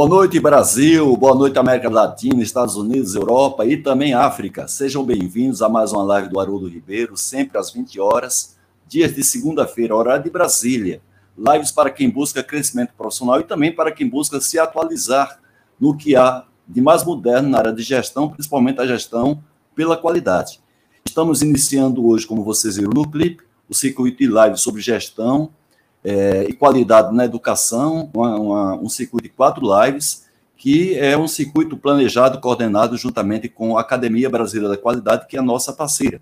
Boa noite, Brasil. Boa noite, América Latina, Estados Unidos, Europa e também África. Sejam bem-vindos a mais uma live do Haroldo Ribeiro, sempre às 20 horas, dias de segunda-feira, horário de Brasília. Lives para quem busca crescimento profissional e também para quem busca se atualizar no que há de mais moderno na área de gestão, principalmente a gestão pela qualidade. Estamos iniciando hoje, como vocês viram no clipe, o circuito de live sobre gestão é, e qualidade na educação, uma, uma, um circuito de quatro lives, que é um circuito planejado, coordenado juntamente com a Academia Brasileira da Qualidade, que é a nossa parceira.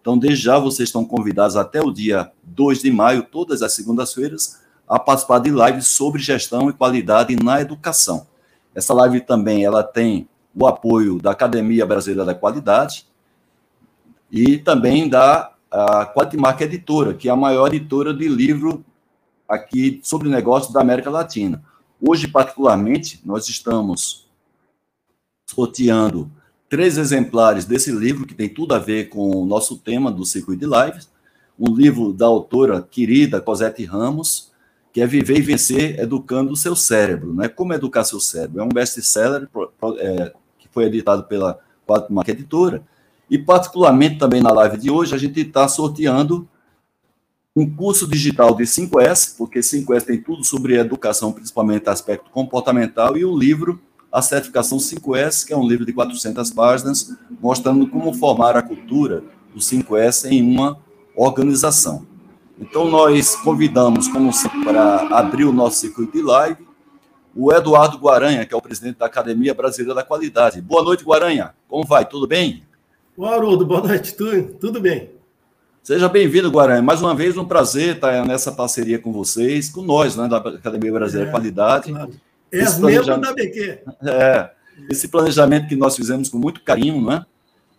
Então, desde já, vocês estão convidados até o dia 2 de maio, todas as segundas-feiras, a participar de lives sobre gestão e qualidade na educação. Essa live também ela tem o apoio da Academia Brasileira da Qualidade e também da a Quality Mark Editora, que é a maior editora de livro aqui sobre negócios da América Latina. Hoje, particularmente, nós estamos sorteando três exemplares desse livro, que tem tudo a ver com o nosso tema do Circuito de Lives. Um livro da autora querida Cosette Ramos, que é Viver e Vencer Educando o Seu Cérebro. Né? Como educar seu cérebro? É um best-seller é, que foi editado pela Quatro Marca Editora. E, particularmente, também na live de hoje, a gente está sorteando um curso digital de 5S, porque 5S tem tudo sobre educação, principalmente aspecto comportamental, e o livro A Certificação 5S, que é um livro de 400 páginas, mostrando como formar a cultura do 5S em uma organização. Então, nós convidamos, como sempre, para abrir o nosso circuito de live, o Eduardo Guaranha, que é o presidente da Academia Brasileira da Qualidade. Boa noite, Guaranha. Como vai? Tudo bem? Boa, Haroldo. Boa noite. Tudo, tudo bem. Seja bem-vindo, Guarani. Mais uma vez, um prazer estar nessa parceria com vocês, com nós, né, da Academia Brasileira é, Qualidade. Claro. É membro da BQ. É, esse planejamento que nós fizemos com muito carinho, né?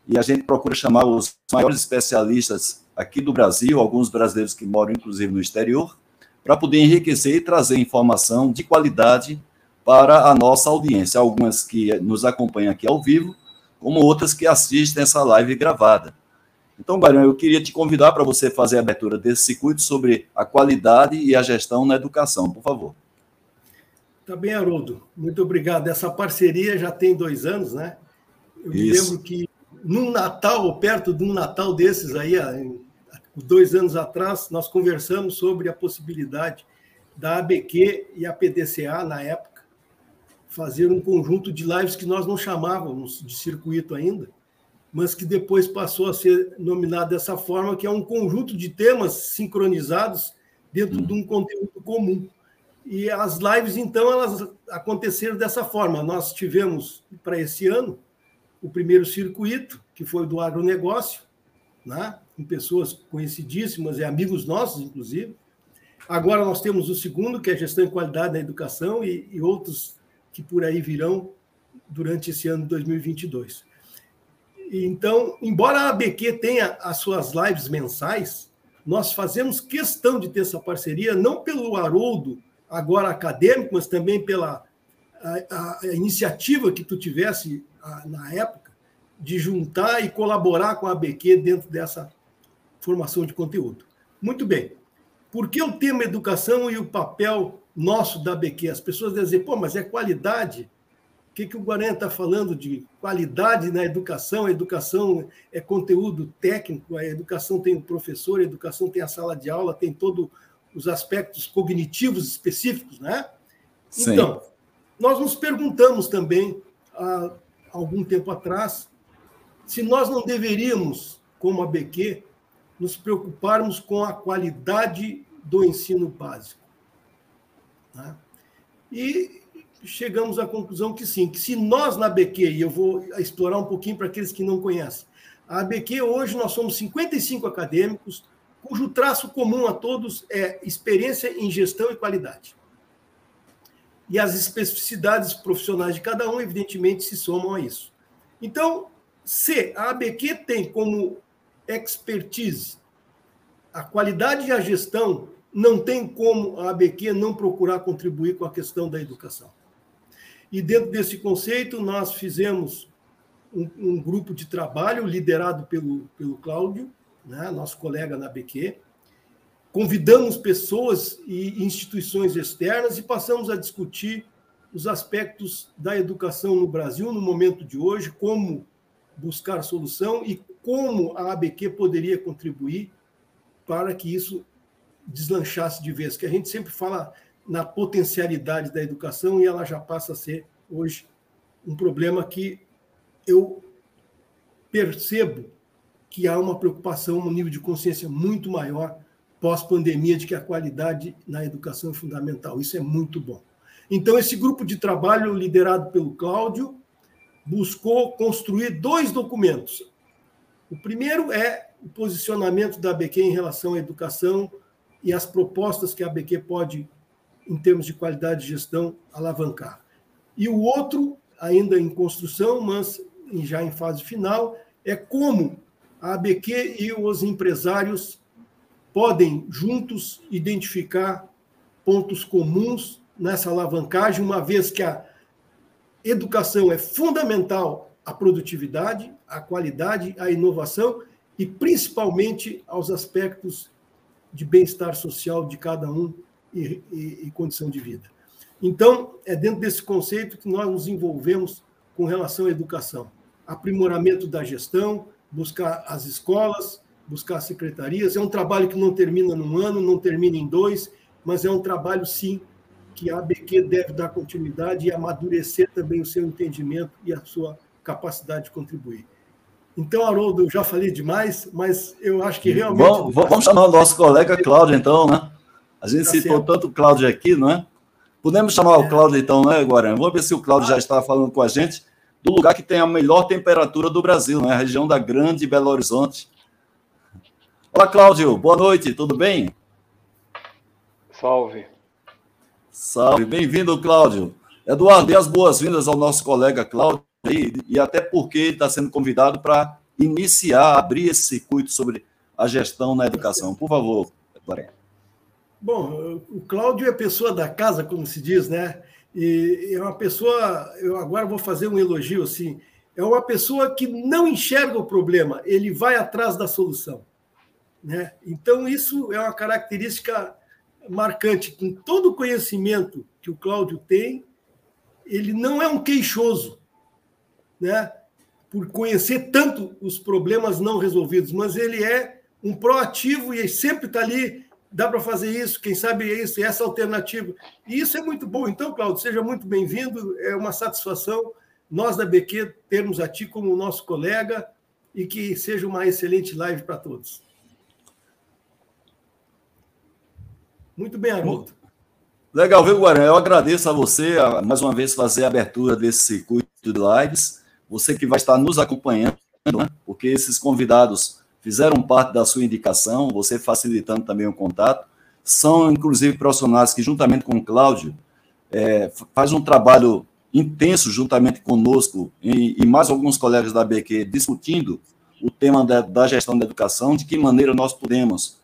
E a gente procura chamar os maiores especialistas aqui do Brasil, alguns brasileiros que moram, inclusive, no exterior, para poder enriquecer e trazer informação de qualidade para a nossa audiência. Algumas que nos acompanham aqui ao vivo, como outras que assistem essa live gravada. Então, Barão, eu queria te convidar para você fazer a abertura desse circuito sobre a qualidade e a gestão na educação, por favor. Tá bem, Haroldo. Muito obrigado. Essa parceria já tem dois anos, né? Eu Isso. me lembro que num Natal, ou perto de um Natal desses aí, dois anos atrás, nós conversamos sobre a possibilidade da ABQ e a PDCA, na época, fazer um conjunto de lives que nós não chamávamos de circuito ainda, mas que depois passou a ser nominado dessa forma, que é um conjunto de temas sincronizados dentro de um conteúdo comum. E as lives, então, elas aconteceram dessa forma. Nós tivemos, para esse ano, o primeiro circuito, que foi do agronegócio, né? com pessoas conhecidíssimas e amigos nossos, inclusive. Agora nós temos o segundo, que é gestão e qualidade na educação, e, e outros que por aí virão durante esse ano de 2022. Então, embora a ABQ tenha as suas lives mensais, nós fazemos questão de ter essa parceria, não pelo Haroldo, agora acadêmico, mas também pela a, a iniciativa que tu tivesse a, na época de juntar e colaborar com a ABQ dentro dessa formação de conteúdo. Muito bem. Por que o tema educação e o papel nosso da ABQ? As pessoas dizem, pô, mas é qualidade que, que o Guarani está falando de qualidade na educação? A educação é conteúdo técnico, a educação tem o professor, a educação tem a sala de aula, tem todos os aspectos cognitivos específicos, né? Sim. Então, nós nos perguntamos também, há algum tempo atrás, se nós não deveríamos, como a BQ, nos preocuparmos com a qualidade do ensino básico. Né? E chegamos à conclusão que sim, que se nós na ABQ, e eu vou explorar um pouquinho para aqueles que não conhecem, a ABQ hoje nós somos 55 acadêmicos, cujo traço comum a todos é experiência em gestão e qualidade. E as especificidades profissionais de cada um, evidentemente, se somam a isso. Então, se a ABQ tem como expertise a qualidade e a gestão, não tem como a ABQ não procurar contribuir com a questão da educação. E dentro desse conceito, nós fizemos um, um grupo de trabalho liderado pelo, pelo Cláudio, né, nosso colega na BQ. Convidamos pessoas e instituições externas e passamos a discutir os aspectos da educação no Brasil no momento de hoje, como buscar solução e como a ABQ poderia contribuir para que isso deslanchasse de vez. Que a gente sempre fala na potencialidade da educação e ela já passa a ser hoje um problema que eu percebo que há uma preocupação, um nível de consciência muito maior pós-pandemia de que a qualidade na educação é fundamental. Isso é muito bom. Então, esse grupo de trabalho, liderado pelo Cláudio, buscou construir dois documentos. O primeiro é o posicionamento da ABQ em relação à educação e as propostas que a ABQ pode, em termos de qualidade de gestão, alavancar. E o outro, ainda em construção, mas já em fase final, é como a ABQ e os empresários podem juntos identificar pontos comuns nessa alavancagem, uma vez que a educação é fundamental à produtividade, à qualidade, à inovação e principalmente aos aspectos de bem-estar social de cada um e, e, e, condição de vida. Então, é dentro desse conceito que nós nos envolvemos com relação à educação. Aprimoramento da gestão, buscar as escolas, buscar as secretarias. É um trabalho que não termina num ano, não termina em dois, mas é um trabalho, sim, que a ABQ deve dar continuidade e amadurecer também o seu entendimento e a sua capacidade de contribuir. Então, Haroldo, eu já falei demais, mas eu acho que realmente. Vamos, vamos chamar o nosso colega Cláudio, então, né? A gente tá citou certo. tanto o Cláudio aqui, não é? Podemos chamar é. o Cláudio, então, né, Guarani? Vamos ver se o Cláudio ah. já está falando com a gente do lugar que tem a melhor temperatura do Brasil, né? A região da Grande Belo Horizonte. Olá, Cláudio. Boa noite, tudo bem? Salve. Salve, bem-vindo, Cláudio. Eduardo, dê as boas-vindas ao nosso colega Cláudio, e, e até porque ele está sendo convidado para iniciar, abrir esse circuito sobre a gestão na educação. Por favor, Eduardo. Bom, o Cláudio é pessoa da casa, como se diz, né? E é uma pessoa, eu agora vou fazer um elogio assim, é uma pessoa que não enxerga o problema, ele vai atrás da solução. Né? Então, isso é uma característica marcante. Com todo o conhecimento que o Cláudio tem, ele não é um queixoso, né? por conhecer tanto os problemas não resolvidos, mas ele é um proativo e sempre está ali. Dá para fazer isso, quem sabe é isso, essa alternativa. E isso é muito bom. Então, Cláudio, seja muito bem-vindo. É uma satisfação nós da BQ termos a ti como nosso colega e que seja uma excelente live para todos. Muito bem, Haroldo. Legal, viu, Guarani? Eu agradeço a você, a, mais uma vez, fazer a abertura desse circuito de lives. Você que vai estar nos acompanhando, né? porque esses convidados fizeram parte da sua indicação, você facilitando também o contato. São, inclusive, profissionais que, juntamente com o Cláudio, é, faz um trabalho intenso juntamente conosco e, e, mais alguns colegas da BQ discutindo o tema da, da gestão da educação, de que maneira nós podemos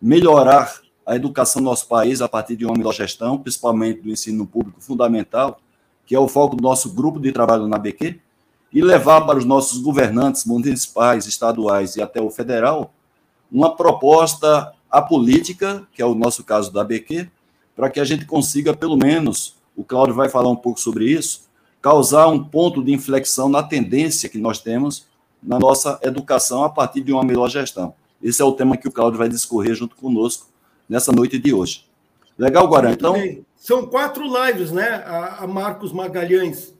melhorar a educação do nosso país a partir de uma melhor gestão, principalmente do ensino público fundamental, que é o foco do nosso grupo de trabalho na BQ, e levar para os nossos governantes municipais, estaduais e até o federal uma proposta apolítica, que é o nosso caso da BQ, para que a gente consiga, pelo menos, o Cláudio vai falar um pouco sobre isso, causar um ponto de inflexão na tendência que nós temos na nossa educação a partir de uma melhor gestão. Esse é o tema que o Cláudio vai discorrer junto conosco nessa noite de hoje. Legal, Guarani? Então. São quatro lives, né? A, Marcos Magalhães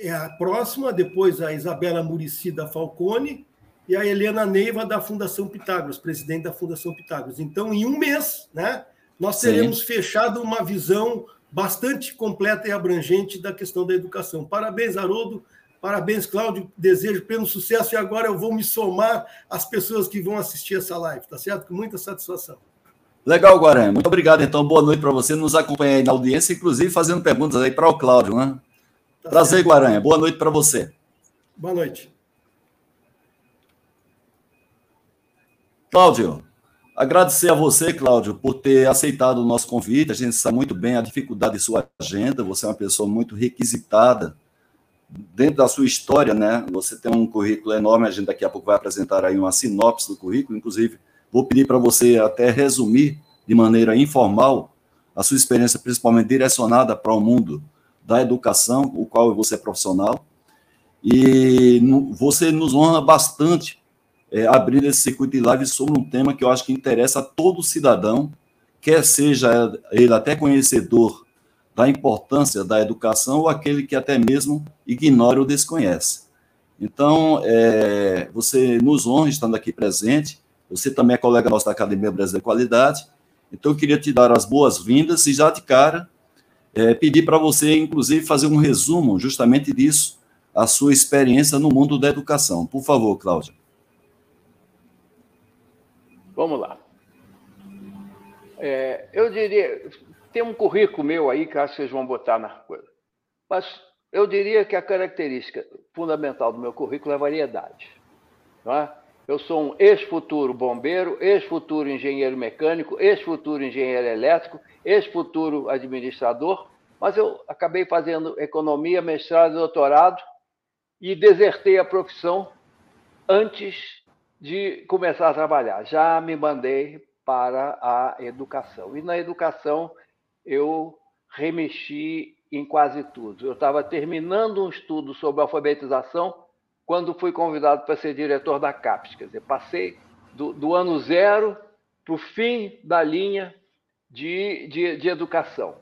é a próxima, depois a Isabela Murici da Falcone e a Helena Neiva da Fundação Pitágoras, presidente da Fundação Pitágoras. Então, em um mês, né, nós teremos Sim. fechado uma visão bastante completa e abrangente da questão da educação. Parabéns, Haroldo. Parabéns, Cláudio. Desejo pleno sucesso. E agora eu vou me somar às pessoas que vão assistir essa live, tá certo? Com muita satisfação. Legal, Guarani. Muito obrigado, então. Boa noite para você. Nos acompanha aí na audiência, inclusive fazendo perguntas aí para o Cláudio, né? Tá Prazer. Guaranha. Boa noite para você. Boa noite. Cláudio, agradecer a você, Cláudio, por ter aceitado o nosso convite. A gente sabe muito bem a dificuldade de sua agenda. Você é uma pessoa muito requisitada dentro da sua história, né? Você tem um currículo enorme. A gente daqui a pouco vai apresentar aí uma sinopse do currículo, inclusive Vou pedir para você até resumir de maneira informal a sua experiência, principalmente direcionada para o mundo da educação, o qual você é profissional, e você nos honra bastante é, abrir esse circuito de live sobre um tema que eu acho que interessa a todo cidadão, quer seja ele até conhecedor da importância da educação ou aquele que até mesmo ignora ou desconhece. Então, é, você nos honra estando aqui presente, você também é colega nosso da Academia Brasileira de Qualidade, então eu queria te dar as boas-vindas e já de cara é, pedir para você, inclusive, fazer um resumo justamente disso, a sua experiência no mundo da educação. Por favor, Cláudia. Vamos lá. É, eu diria, tem um currículo meu aí que acho que vocês vão botar na coisa. Mas eu diria que a característica fundamental do meu currículo é a variedade. Não é? Eu sou um ex-futuro bombeiro, ex-futuro engenheiro mecânico, ex-futuro engenheiro elétrico, ex-futuro administrador, mas eu acabei fazendo economia, mestrado e doutorado e desertei a profissão antes de começar a trabalhar. Já me mandei para a educação. E na educação eu remexi em quase tudo. Eu estava terminando um estudo sobre alfabetização quando fui convidado para ser diretor da CAPES. Quer dizer, passei do, do ano zero para o fim da linha de, de, de educação.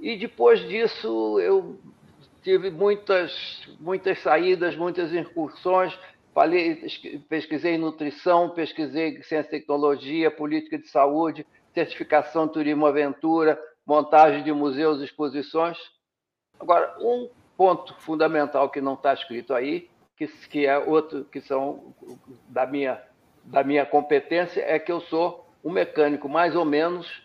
E depois disso, eu tive muitas, muitas saídas, muitas incursões. Falei, pesquisei nutrição, pesquisei ciência e tecnologia, política de saúde, certificação turismo aventura, montagem de museus exposições. Agora, um ponto fundamental que não está escrito aí, que, que é outro que são da minha da minha competência é que eu sou um mecânico mais ou menos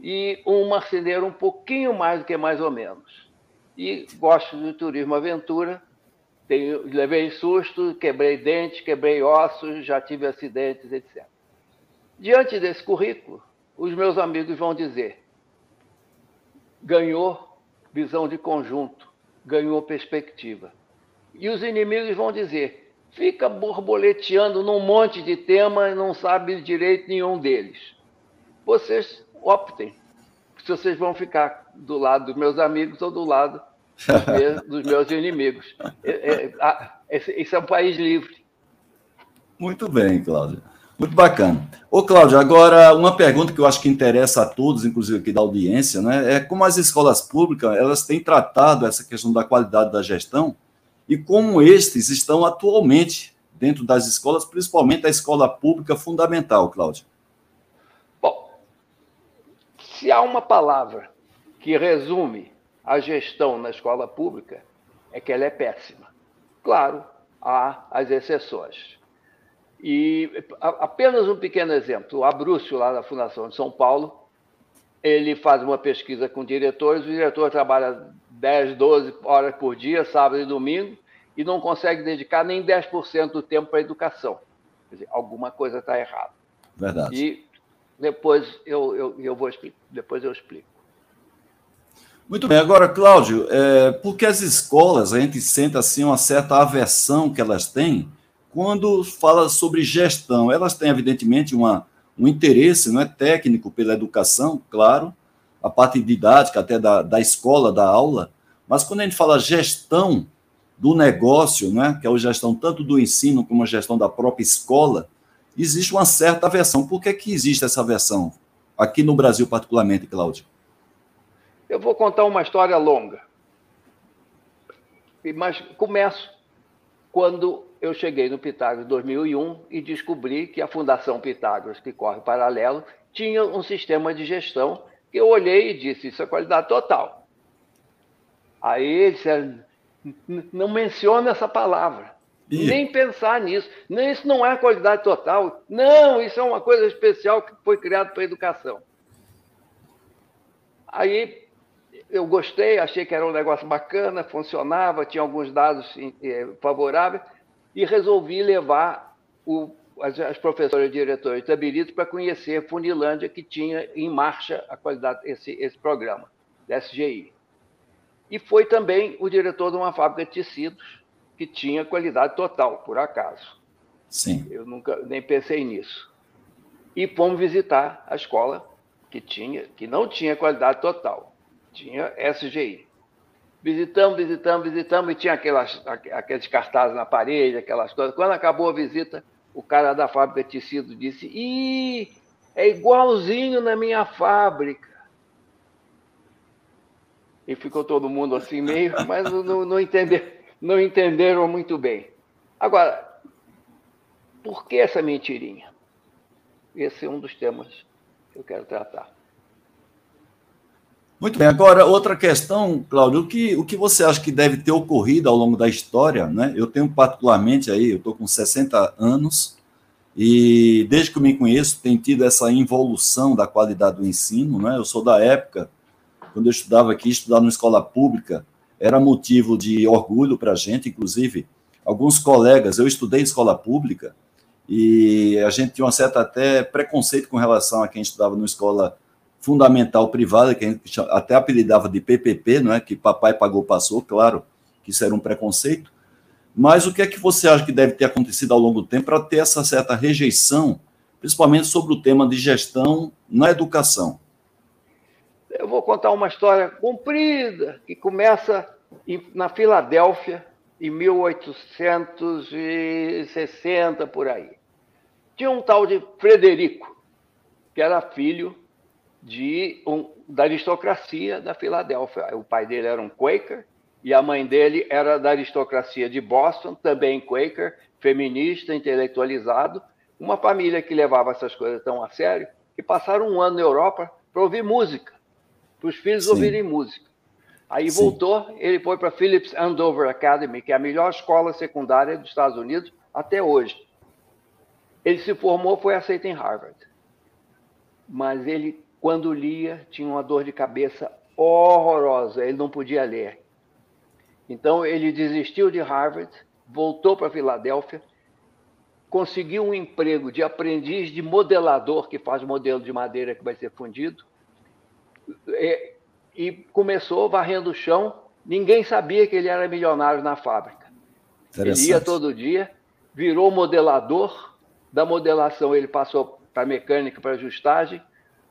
e um marceneiro um pouquinho mais do que mais ou menos. E gosto de turismo aventura. Tenho, levei susto, quebrei dentes, quebrei ossos, já tive acidentes, etc. Diante desse currículo, os meus amigos vão dizer: ganhou visão de conjunto, ganhou perspectiva. E os inimigos vão dizer: fica borboleteando num monte de temas e não sabe direito nenhum deles. Vocês optem se vocês vão ficar do lado dos meus amigos ou do lado dos meus, dos meus inimigos. É, é, esse é um país livre. Muito bem, Cláudio. Muito bacana. Ô, Cláudio, agora uma pergunta que eu acho que interessa a todos, inclusive aqui da audiência, né? É como as escolas públicas elas têm tratado essa questão da qualidade da gestão e como estes estão atualmente dentro das escolas, principalmente a escola pública fundamental, Cláudio. Bom, se há uma palavra que resume a gestão na escola pública, é que ela é péssima. Claro, há as exceções. E apenas um pequeno exemplo: o Abrúcio, lá da Fundação de São Paulo, ele faz uma pesquisa com diretores, o diretor trabalha 10, 12 horas por dia, sábado e domingo, e não consegue dedicar nem 10% do tempo para a educação. Quer dizer, alguma coisa está errada. Verdade. E depois eu, eu, eu vou depois eu explico. Muito bem. Agora, Cláudio, é, por que as escolas, a gente sente assim uma certa aversão que elas têm quando fala sobre gestão, elas têm, evidentemente, uma, um interesse não é, técnico pela educação, claro, a parte didática até da, da escola, da aula, mas quando a gente fala gestão do negócio, né, que é a gestão tanto do ensino como a gestão da própria escola, existe uma certa aversão. Por que, que existe essa aversão? Aqui no Brasil, particularmente, Cláudio. Eu vou contar uma história longa. Mas começo quando eu cheguei no Pitágoras em 2001 e descobri que a Fundação Pitágoras, que corre paralelo, tinha um sistema de gestão que eu olhei e disse: Isso é qualidade total. Aí eles disseram: Não menciona essa palavra. Nem pensar nisso. Nem isso não é qualidade total. Não, isso é uma coisa especial que foi criado para a educação. Aí eu gostei, achei que era um negócio bacana, funcionava, tinha alguns dados eh, favoráveis e resolvi levar o, as, as, professoras e diretores de Tabirito para conhecer Funilândia, que tinha em marcha a qualidade esse, esse programa, da SGI. E foi também o diretor de uma fábrica de tecidos, que tinha qualidade total, por acaso. Sim. Eu nunca nem pensei nisso. E fomos visitar a escola que tinha, que não tinha qualidade total, tinha SGI. Visitamos, visitamos, visitamos, e tinha aquelas, aqueles cartazes na parede, aquelas coisas. Quando acabou a visita, o cara da fábrica de tecido disse: Ih, é igualzinho na minha fábrica. E ficou todo mundo assim meio, mas não, não, entender, não entenderam muito bem. Agora, por que essa mentirinha? Esse é um dos temas que eu quero tratar. Muito bem. Agora, outra questão, Cláudio, o que, o que você acha que deve ter ocorrido ao longo da história? Né? Eu tenho particularmente aí, eu estou com 60 anos, e desde que eu me conheço, tem tido essa involução da qualidade do ensino. Né? Eu sou da época, quando eu estudava aqui, estudar numa escola pública era motivo de orgulho para a gente, inclusive alguns colegas, eu estudei em escola pública, e a gente tinha um certo até preconceito com relação a quem estudava numa escola fundamental privada, que a gente até apelidava de PPP, não é? Que papai pagou, passou, claro, que isso era um preconceito. Mas o que é que você acha que deve ter acontecido ao longo do tempo para ter essa certa rejeição, principalmente sobre o tema de gestão na educação? Eu vou contar uma história comprida que começa na Filadélfia, em 1860 por aí. Tinha um tal de Frederico, que era filho de um, da aristocracia da Filadélfia. O pai dele era um Quaker e a mãe dele era da aristocracia de Boston, também Quaker, feminista, intelectualizado. Uma família que levava essas coisas tão a sério que passaram um ano na Europa para ouvir música, para os filhos Sim. ouvirem música. Aí Sim. voltou, ele foi para Phillips Andover Academy, que é a melhor escola secundária dos Estados Unidos até hoje. Ele se formou, foi aceito em Harvard. Mas ele quando lia, tinha uma dor de cabeça horrorosa, ele não podia ler. Então, ele desistiu de Harvard, voltou para Filadélfia, conseguiu um emprego de aprendiz de modelador, que faz modelo de madeira que vai ser fundido, e, e começou varrendo o chão. Ninguém sabia que ele era milionário na fábrica. Ele ia todo dia, virou modelador, da modelação ele passou para mecânica, para ajustagem,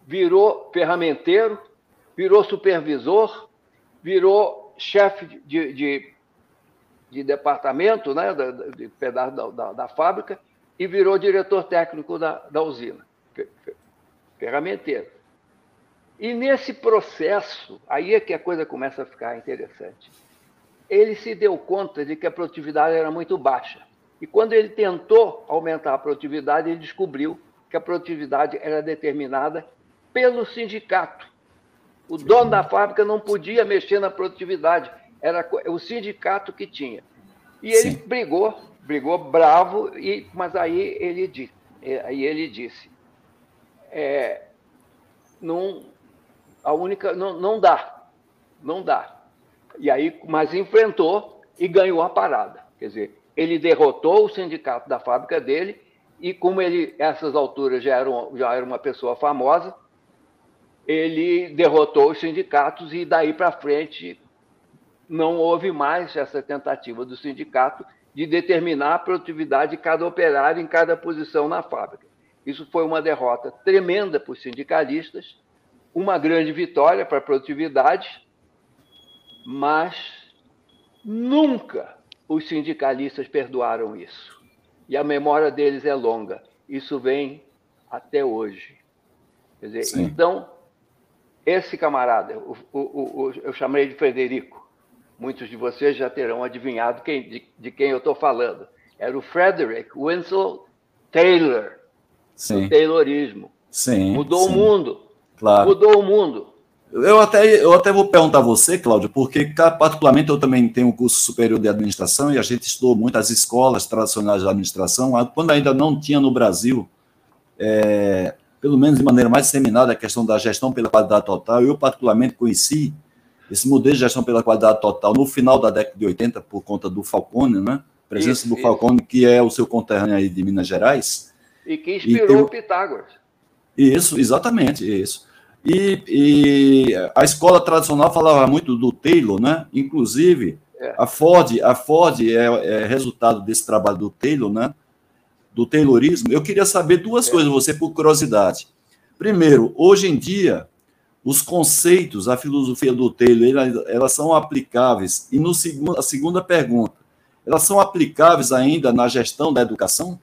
virou ferramenteiro, virou supervisor, virou chefe de, de, de departamento, né, de pedaço da, da, da, fábrica, e virou diretor técnico da, da usina, ferramenteiro. E nesse processo, aí é que a coisa começa a ficar interessante. Ele se deu conta de que a produtividade era muito baixa. E quando ele tentou aumentar a produtividade, ele descobriu que a produtividade era determinada pelo sindicato. O dono da fábrica não podia mexer na produtividade, era o sindicato que tinha. E ele Sim. brigou, brigou bravo, e, mas aí ele disse, aí ele disse é, não, a única, não, não dá, não dá. E aí, mas enfrentou e ganhou a parada. Quer dizer, ele derrotou o sindicato da fábrica dele e como ele, essas alturas já era, já era uma pessoa famosa, ele derrotou os sindicatos e daí para frente não houve mais essa tentativa do sindicato de determinar a produtividade de cada operário em cada posição na fábrica. Isso foi uma derrota tremenda para os sindicalistas, uma grande vitória para a produtividade, mas nunca os sindicalistas perdoaram isso. E a memória deles é longa. Isso vem até hoje. Dizer, então, esse camarada, o, o, o, eu chamei de Frederico, muitos de vocês já terão adivinhado quem, de, de, quem eu estou falando. Era o Frederick Winslow Taylor, sim. do Taylorismo. Sim, Mudou sim. o mundo. Claro. Mudou o mundo. Eu até, eu até vou perguntar a você, Cláudio, porque particularmente eu também tenho um curso superior de administração e a gente estudou muito as escolas tradicionais de administração, quando ainda não tinha no Brasil é, pelo menos de maneira mais disseminada, a questão da gestão pela qualidade total. Eu, particularmente, conheci esse modelo de gestão pela qualidade total no final da década de 80, por conta do Falcone, né? Presença isso, do Falcone, isso. que é o seu conterrâneo aí de Minas Gerais. E que inspirou e, o Pitágoras. Isso, exatamente, isso. E, e, a escola tradicional falava muito do Taylor, né? Inclusive, é. a Ford, a Ford é, é, resultado desse trabalho do Taylor, né? Do Taylorismo, eu queria saber duas é. coisas, você por curiosidade. Primeiro, hoje em dia, os conceitos, a filosofia do Taylor, elas são aplicáveis? E no segundo, a segunda pergunta, elas são aplicáveis ainda na gestão da educação,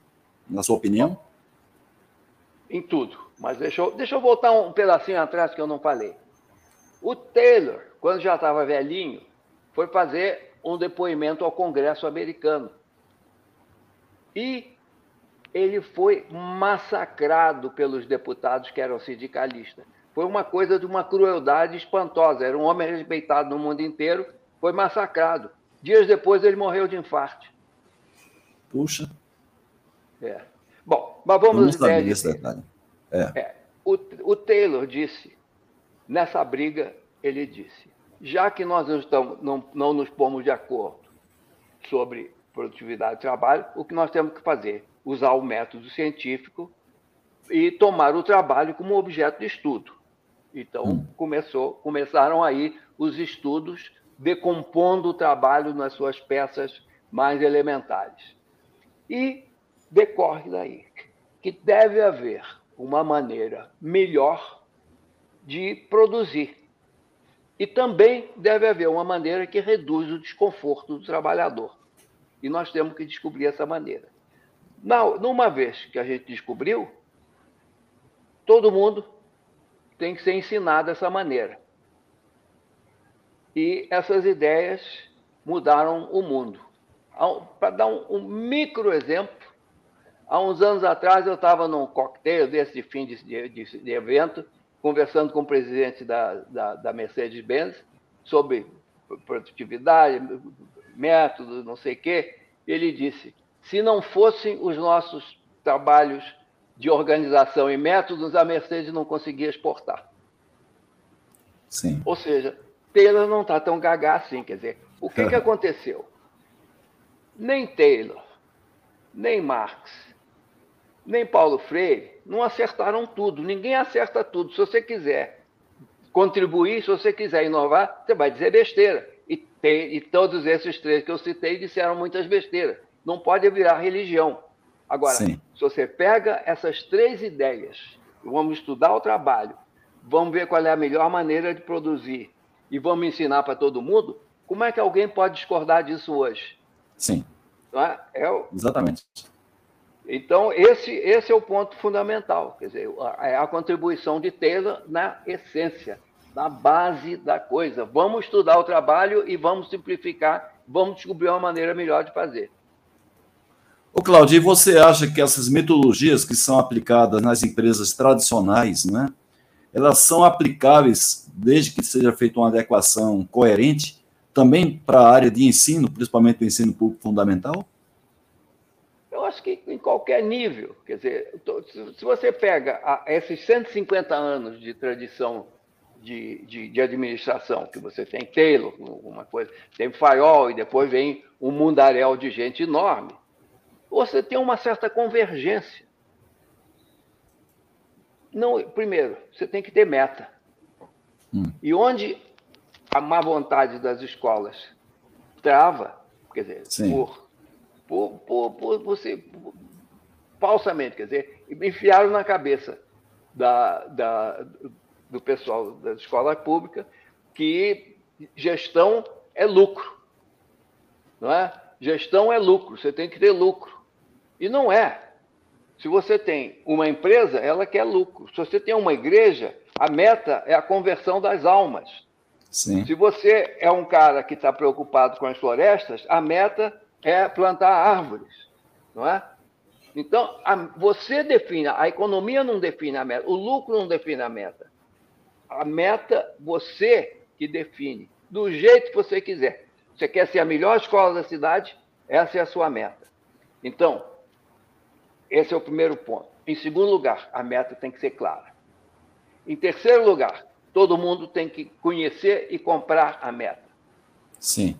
na sua opinião? Em tudo. Mas deixa eu, deixa eu voltar um pedacinho atrás que eu não falei. O Taylor, quando já estava velhinho, foi fazer um depoimento ao Congresso americano. E ele foi massacrado pelos deputados que eram sindicalistas. Foi uma coisa de uma crueldade espantosa. Era um homem respeitado no mundo inteiro, foi massacrado. Dias depois ele morreu de infarto. Puxa. É. Bom, mas vamos às ideias. detalhe. É. É. O, o Taylor disse, nessa briga, ele disse: já que nós não, estamos, não, não nos pomos de acordo sobre produtividade de trabalho, o que nós temos que fazer? Usar o método científico e tomar o trabalho como objeto de estudo. Então, hum. começou, começaram aí os estudos decompondo o trabalho nas suas peças mais elementares. E decorre daí que deve haver uma maneira melhor de produzir. E também deve haver uma maneira que reduz o desconforto do trabalhador. E nós temos que descobrir essa maneira. Não, numa vez que a gente descobriu, todo mundo tem que ser ensinado dessa maneira. E essas ideias mudaram o mundo. Para dar um, um micro exemplo, há uns anos atrás eu estava num coquetel desse fim de, de, de, evento, conversando com o presidente da, da, da Mercedes-Benz sobre produtividade, método, não sei o quê. Ele disse: se não fossem os nossos trabalhos de organização e métodos, a Mercedes não conseguia exportar. Sim. Ou seja, Taylor não está tão gagá assim. Quer dizer, o que, que aconteceu? Nem Taylor, nem Marx, nem Paulo Freire não acertaram tudo. Ninguém acerta tudo. Se você quiser contribuir, se você quiser inovar, você vai dizer besteira. E, tem, e todos esses três que eu citei disseram muitas besteiras. Não pode virar religião. Agora, Sim. se você pega essas três ideias, vamos estudar o trabalho, vamos ver qual é a melhor maneira de produzir e vamos ensinar para todo mundo, como é que alguém pode discordar disso hoje? Sim. É? É. Exatamente. Então, esse, esse é o ponto fundamental, quer dizer, é a contribuição de Taylor na essência, na base da coisa. Vamos estudar o trabalho e vamos simplificar, vamos descobrir uma maneira melhor de fazer. Ô, Claudio, e você acha que essas metodologias que são aplicadas nas empresas tradicionais, né, elas são aplicáveis desde que seja feita uma adequação coerente também para a área de ensino, principalmente o ensino público fundamental? Eu acho que em qualquer nível. Quer dizer, se você pega esses 150 anos de tradição de, de, de, administração, que você tem Taylor, uma coisa, tem Fayol, e depois vem um mundaréu de gente enorme, você tem uma certa convergência. Não, primeiro, você tem que ter meta. Hum. E onde a má vontade das escolas trava, quer dizer, por, por, por, por, você falsamente, quer dizer, enfiaram na cabeça da, da, do pessoal da escola pública que gestão é lucro. Não é? Gestão é lucro, você tem que ter lucro. E não é. Se você tem uma empresa, ela quer lucro. Se você tem uma igreja, a meta é a conversão das almas. Sim. Se você é um cara que está preocupado com as florestas, a meta é plantar árvores, não é? Então, a, você define, a economia não define a meta, o lucro não define a meta. A meta, você que define, do jeito que você quiser. Você quer ser a melhor escola da cidade? Essa é a sua meta. Então, esse é o primeiro ponto. Em segundo lugar, a meta tem que ser clara. Em terceiro lugar, todo mundo tem que conhecer e comprar a meta. Sim.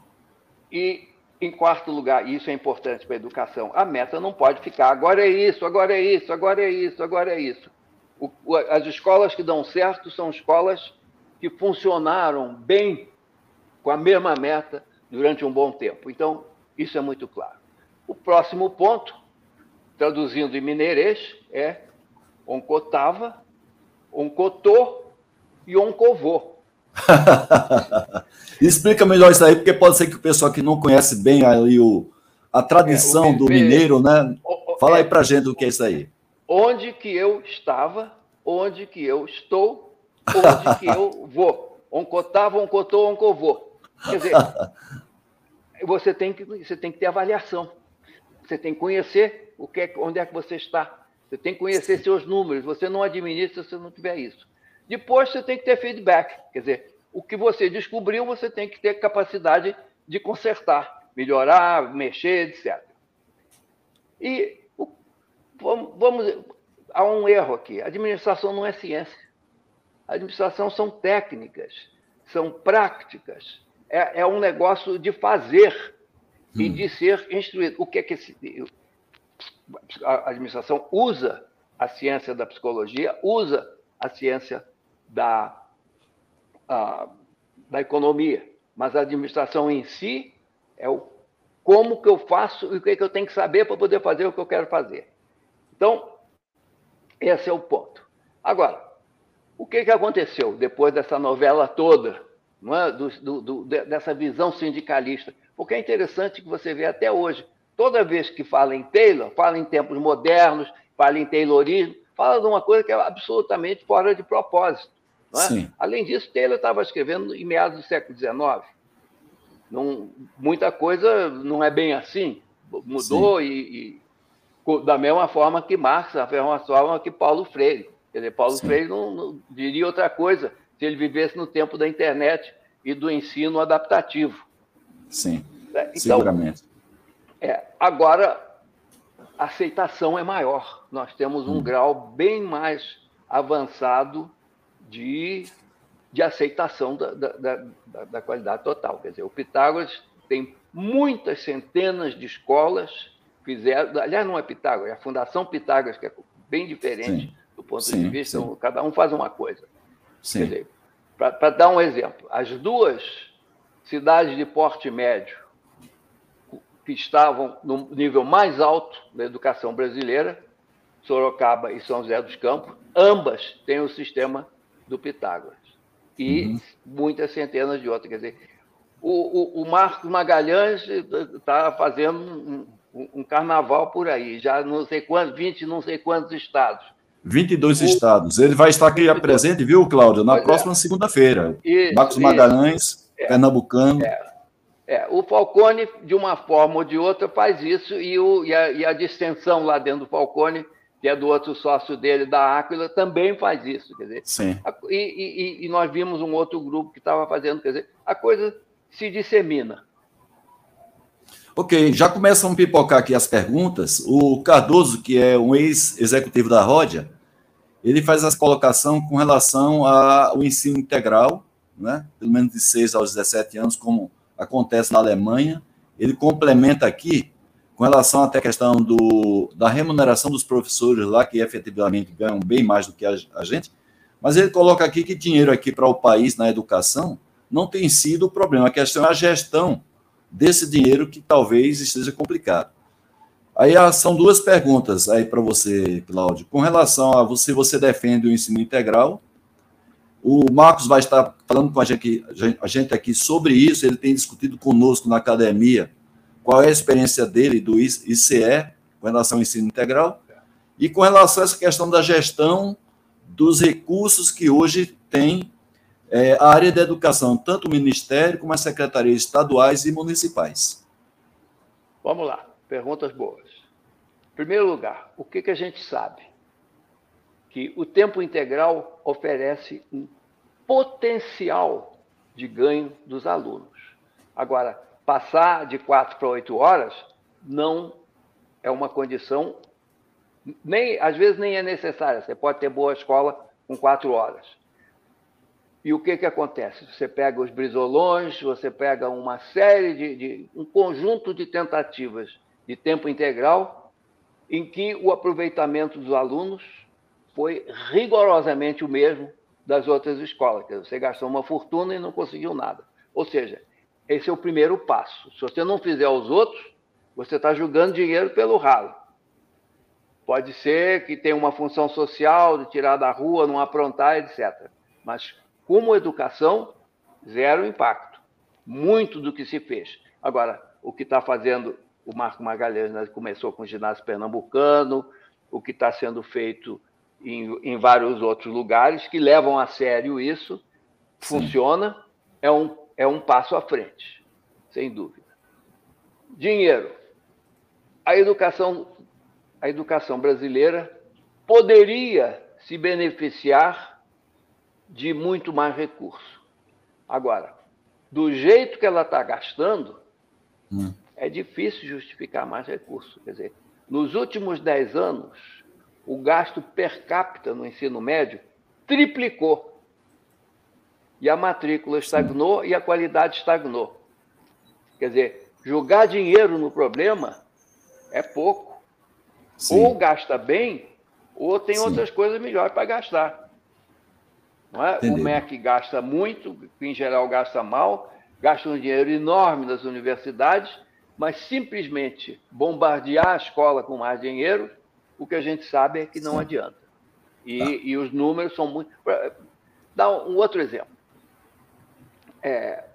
E em quarto lugar, e isso é importante para a educação, a meta não pode ficar agora é isso, agora é isso, agora é isso, agora é isso. O, as escolas que dão certo são escolas que funcionaram bem com a mesma meta durante um bom tempo. Então, isso é muito claro. O próximo ponto traduzindo em mineirês, é oncotava, oncotô, e oncovô. Explica melhor isso aí, porque pode ser que o pessoal que não conhece bem ali o, a tradição é, o do mineiro, né? Fala aí é. pra gente o que é isso aí. Onde que eu estava, onde que eu estou, onde que eu vou. Oncotava, oncotou, oncovô. Quer dizer, você tem que, você tem que ter avaliação. Você tem que conhecer o que é, onde é que você está. Você tem que conhecer seus números. Você não administra se você não tiver isso. Depois você tem que ter feedback. Quer dizer, o que você descobriu, você tem que ter capacidade de consertar, melhorar, mexer, etc. E vamos, vamos há um erro aqui. A administração não é ciência. A administração são técnicas, são práticas. É, é um negócio de fazer hum. e de ser instruído. O que é que esse, a administração usa a ciência da psicologia, usa a ciência da, a, da economia, mas a administração em si é o como que eu faço e o que, é que eu tenho que saber para poder fazer o que eu quero fazer. Então, esse é o ponto. Agora, o que, que aconteceu depois dessa novela toda, é? do, do, do, dessa visão sindicalista? Porque é interessante que você vê até hoje, toda vez que fala em Taylor, fala em tempos modernos, fala em Taylorismo, fala de uma coisa que é absolutamente fora de propósito. É? Além disso, Taylor estava escrevendo em meados do século XIX. Não, muita coisa não é bem assim. Mudou e, e, da mesma forma que Marx, da mesma forma que Paulo Freire. Quer dizer, Paulo Sim. Freire não, não, diria outra coisa se ele vivesse no tempo da internet e do ensino adaptativo. Sim, é, então, seguramente. É, agora, a aceitação é maior. Nós temos um hum. grau bem mais avançado de, de aceitação da, da, da, da qualidade total. Quer dizer, o Pitágoras tem muitas centenas de escolas fizeram. Aliás, não é Pitágoras, é a Fundação Pitágoras, que é bem diferente sim. do ponto sim, de vista. Então, cada um faz uma coisa. Para dar um exemplo, as duas cidades de porte médio que estavam no nível mais alto da educação brasileira, Sorocaba e São José dos Campos, ambas têm o sistema do Pitágoras. E uhum. muitas centenas de outras. Quer dizer, o, o, o Marcos Magalhães está fazendo um, um, um, carnaval por aí, já não sei quantos, 20, não sei quantos estados. 22 o, estados. Ele vai estar aqui presente, viu, Cláudio, na próxima é. segunda-feira. Marcos Magalhães, é, pernambucano. É, é, o Falcone, de uma forma ou de outra, faz isso, e, o, e, a, e a distensão lá dentro do Falcone que é do outro sócio dele, da Áquila, também faz isso. Quer dizer, Sim. A, e, e, nós vimos um outro grupo que estava fazendo, quer dizer, a coisa se dissemina. Ok, já começam a pipocar aqui as perguntas. O Cardoso, que é um ex-executivo da Ródia, ele faz essa colocação com relação ao ensino integral, né? pelo menos de 6 aos 17 anos, como acontece na Alemanha. Ele complementa aqui com relação até a questão do, da remuneração dos professores lá, que efetivamente ganham bem mais do que a, a gente, mas ele coloca aqui que dinheiro aqui para o país na educação não tem sido o problema. A questão é a gestão desse dinheiro que talvez esteja complicado. Aí ah, são duas perguntas aí para você, Cláudio. Com relação a você, você defende o ensino integral. O Marcos vai estar falando com a gente, a gente aqui sobre isso. Ele tem discutido conosco na academia qual é a experiência dele do ICE com relação ao ensino integral e com relação a essa questão da gestão dos recursos que hoje tem é, a área da educação, tanto o Ministério como as secretarias estaduais e municipais. Vamos lá, perguntas boas. Em primeiro lugar, o que, que a gente sabe? Que o tempo integral oferece um potencial de ganho dos alunos. Agora, passar de quatro para oito horas não é uma condição, nem às vezes nem é necessária. Você pode ter boa escola com quatro horas. E o que, que acontece? Você pega os brisolões, você pega uma série de, de um conjunto de tentativas de tempo integral em que o aproveitamento dos alunos foi rigorosamente o mesmo das outras escolas. Você gastou uma fortuna e não conseguiu nada. Ou seja, esse é o primeiro passo. Se você não fizer os outros, você está jogando dinheiro pelo ralo. Pode ser que tenha uma função social de tirar da rua, não aprontar, etc. Mas como educação, zero impacto. Muito do que se fez. Agora, o que está fazendo o Marco Magalhães né, começou com o ginásio pernambucano, o que está sendo feito em, em, vários outros lugares que levam a sério isso, Sim. funciona, é um, é um passo à frente, sem dúvida. Dinheiro. A educação, a educação brasileira poderia se beneficiar de muito mais recurso. Agora, do jeito que ela está gastando, hum. é difícil justificar mais recursos. Quer dizer, nos últimos 10 anos, o gasto per capita no ensino médio triplicou. E a matrícula estagnou e a qualidade estagnou. Quer dizer, jogar dinheiro no problema é pouco. Sim. Ou gasta bem, ou tem Sim. outras coisas melhores para gastar. Não é? O MEC gasta muito, em geral gasta mal, gasta um dinheiro enorme nas universidades, mas simplesmente bombardear a escola com mais dinheiro, o que a gente sabe é que não adianta. E, tá. e, os números são muito. Dá um outro exemplo. É,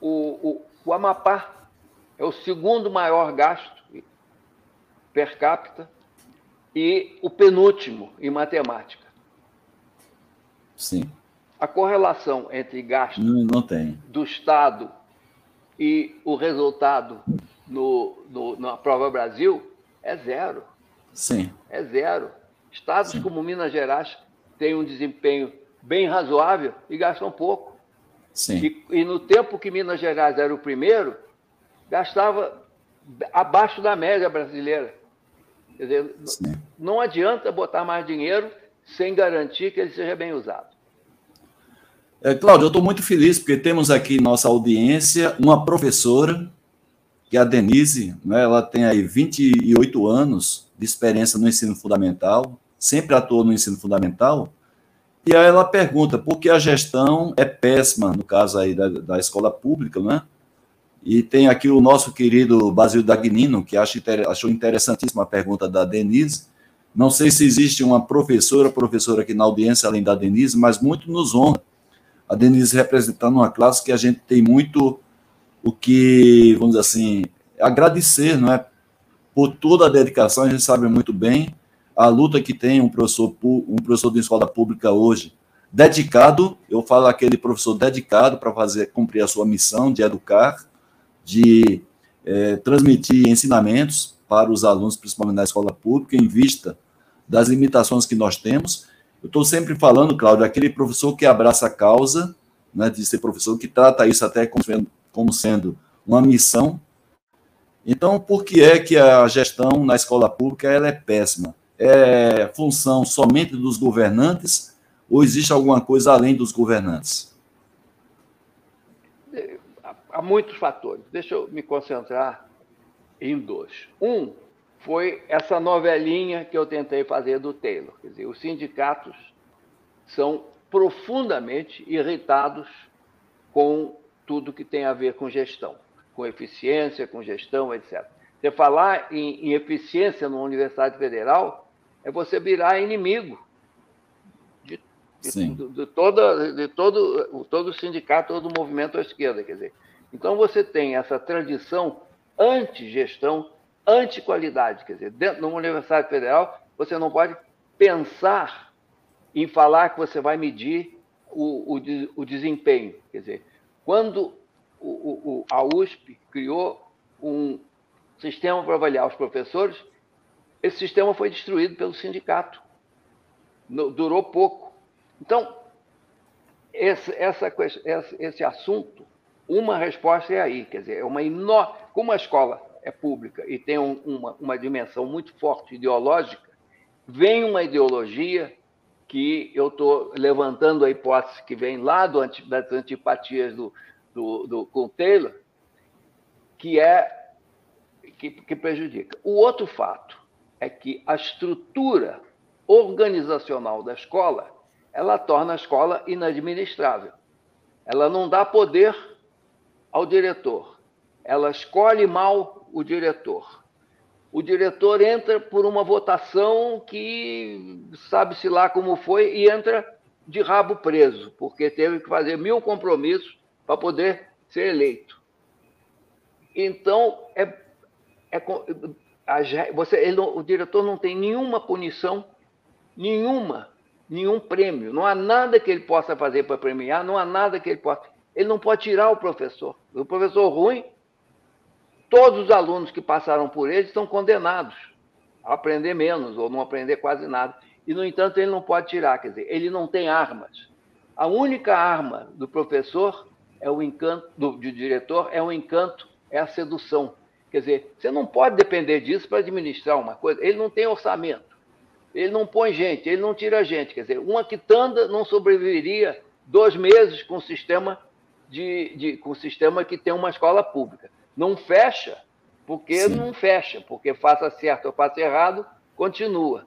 o, o, o Amapá é o segundo maior gasto per capita e o penúltimo em matemática. Sim. A correlação entre gasto não, não tem. do Estado e o resultado no, no, na prova Brasil é zero. Sim. É zero. Estados Sim. como Minas Gerais têm um desempenho bem razoável e gastam pouco. Sim. E, e no tempo que Minas Gerais era o primeiro, gastava abaixo da média brasileira. Quer dizer, Sim. não adianta botar mais dinheiro sem garantir que ele seja bem usado. É, Cláudio, eu estou muito feliz porque temos aqui nossa audiência uma professora, que a Denise, né, ela tem aí 28 anos de experiência no ensino fundamental, sempre atuou no ensino fundamental, e aí ela pergunta por que a gestão é péssima, no caso aí da, da escola pública, né? E tem aqui o nosso querido Basílio Dagnino, que acho, achou interessantíssima a pergunta da Denise. Não sei se existe uma professora, professora aqui na audiência, além da Denise, mas muito nos honra. A Denise representando uma classe que a gente tem muito o que, vamos dizer assim, agradecer, não é? Por toda a dedicação, a gente sabe muito bem a luta que tem um professor, um professor de escola pública hoje, dedicado, eu falo aquele professor dedicado para fazer cumprir a sua missão de educar, de é, transmitir ensinamentos para os alunos, principalmente na escola pública, em vista das limitações que nós temos. Eu estou sempre falando, Cláudio, aquele professor que abraça a causa, né, de ser professor, que trata isso até como como sendo uma missão. Então, por que é que a gestão na escola pública ela é péssima? É função somente dos governantes ou existe alguma coisa além dos governantes? há muitos fatores. Deixa eu me concentrar em dois. Um foi essa novelinha que eu tentei fazer do Taylor. Quer dizer, os sindicatos são profundamente irritados com tudo que tem a ver com gestão, com eficiência, com gestão, etc. Você falar em, em eficiência numa universidade federal é você virar inimigo de, de, de, de, toda, de todo, todo o sindicato, todo o movimento à esquerda. Quer dizer, então, você tem essa tradição anti-gestão, anti-qualidade. Quer dizer, dentro de uma universidade federal, você não pode pensar em falar que você vai medir o, o, o desempenho. Quer dizer, quando o, o, a USP criou um sistema para avaliar os professores, esse sistema foi destruído pelo sindicato. Durou pouco. Então, esse, essa, esse, esse assunto uma resposta é aí, quer dizer, é uma enorme. Como a escola é pública e tem um, uma, uma dimensão muito forte ideológica, vem uma ideologia que eu estou levantando a hipótese que vem lá do, das antipatias do, do, do, com Taylor, que é que, que prejudica. O outro fato é que a estrutura organizacional da escola ela torna a escola inadministrável. Ela não dá poder ao diretor. Ela escolhe mal o diretor. O diretor entra por uma votação que sabe-se lá como foi e entra de rabo preso, porque teve que fazer mil compromissos para poder ser eleito. Então, é, é a, você, o diretor não tem nenhuma punição, nenhuma, nenhum prêmio. Não há nada que ele possa fazer para premiar, não há nada que ele possa. Ele não pode tirar o professor. O professor ruim, todos os alunos que passaram por ele estão condenados a aprender menos ou não aprender quase nada. E, no entanto, ele não pode tirar, quer dizer, ele não tem armas. A única arma do professor é o encanto, do, do diretor, é o encanto, é a sedução. Quer dizer, você não pode depender disso para administrar uma coisa. Ele não tem orçamento, ele não põe gente, ele não tira gente. Quer dizer, uma quitanda não sobreviveria dois meses com um sistema de, de com um sistema que tem uma escola pública. Não fecha, porque Sim. não fecha, porque faça certo ou faça errado, continua.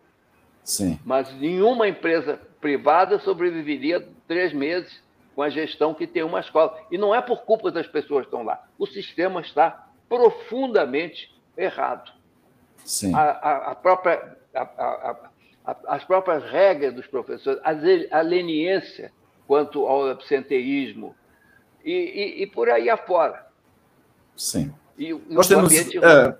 Sim. Mas nenhuma empresa privada sobreviveria três meses com a gestão que tem uma escola. E não é por culpa das pessoas que estão lá. O sistema está profundamente errado. Sim. A, a, a própria, a, as próprias regras dos professores, a leniência quanto ao absenteísmo e, e, e por aí afora. Sim. E, nós, temos, é,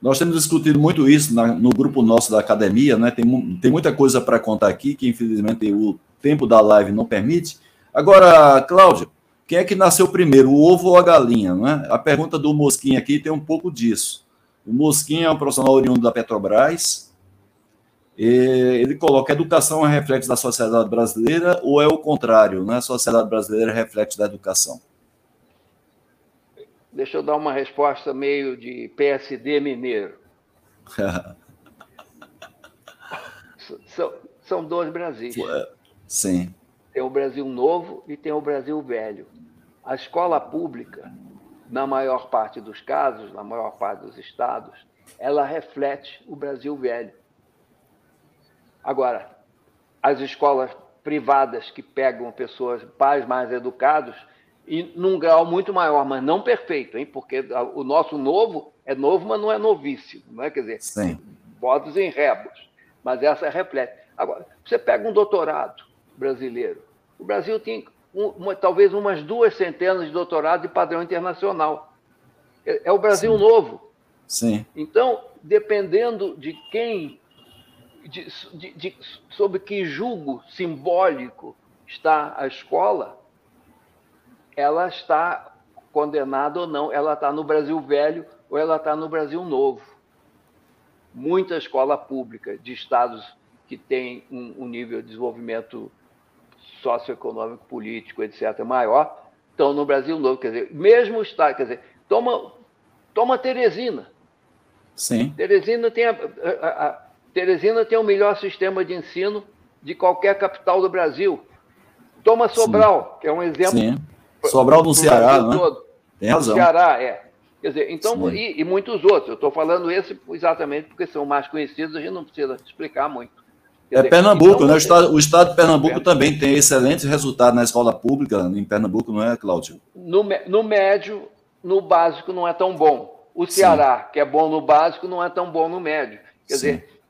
nós temos discutido muito isso na, no grupo nosso da academia, né? Tem, tem muita coisa para contar aqui, que infelizmente o tempo da live não permite. Agora, Cláudio, quem é que nasceu primeiro, o ovo ou a galinha? Né? A pergunta do Mosquinha aqui tem um pouco disso. O Mosquinha é um profissional oriundo da Petrobras. ele coloca: educação é reflexo da sociedade brasileira ou é o contrário? Né? A sociedade brasileira é reflexo da educação? Deixa eu dar uma resposta meio de PSD mineiro. são, são dois Brasis. Sim. Tem o Brasil novo e tem o Brasil velho. A escola pública, na maior parte dos casos, na maior parte dos estados, ela reflete o Brasil velho. Agora, as escolas privadas que pegam pessoas, pais mais educados, e num grau muito maior, mas não perfeito, hein? porque o nosso novo é novo, mas não é novíssimo, não é? Quer dizer, Sim. votos em rebos, mas essa reflete. Agora, você pega um doutorado brasileiro, o Brasil tem uma, talvez umas duas centenas de doutorados de padrão internacional. É, é o Brasil Sim. novo. Sim. Então, dependendo de quem, de, de, de, sob que julgo simbólico está a escola, ela está condenada ou não, ela está no Brasil velho ou ela está no Brasil novo. Muita escola pública de estados que tem um, um nível de desenvolvimento socioeconômico, político, etc., maior, estão no Brasil novo. Quer dizer, mesmo o Estado, quer dizer, toma, toma Teresina. Sim. Teresina tem, a, a, a, Teresina tem o melhor sistema de ensino de qualquer capital do Brasil. Toma Sobral, Sim. que é um exemplo. Sim. Sobral no Ceará, né? Todo. Tem razão. Ceará, é. Quer dizer, então, e, e, muitos outros. Eu estou falando esse exatamente porque são mais conhecidos, a gente não precisa explicar muito. É Pernambuco, então, né? O estado, o estado de Pernambuco é. também tem excelentes resultados na escola pública em Pernambuco, não é, Cláudio? No, no médio, no básico não é tão bom. O Ceará, Sim. que é bom no básico, não é tão bom no médio. Quer Sim. dizer,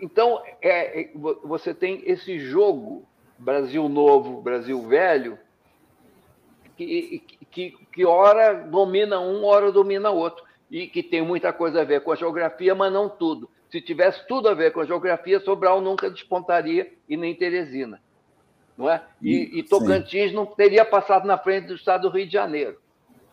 então é, é, você tem esse jogo Brasil novo, Brasil velho, que, que, que hora domina um, hora domina outro. E que tem muita coisa a ver com a geografia, mas não tudo. Se tivesse tudo a ver com a geografia, Sobral nunca despontaria e nem Teresina. Não é? E, e Tocantins Sim. não teria passado na frente do estado do Rio de Janeiro.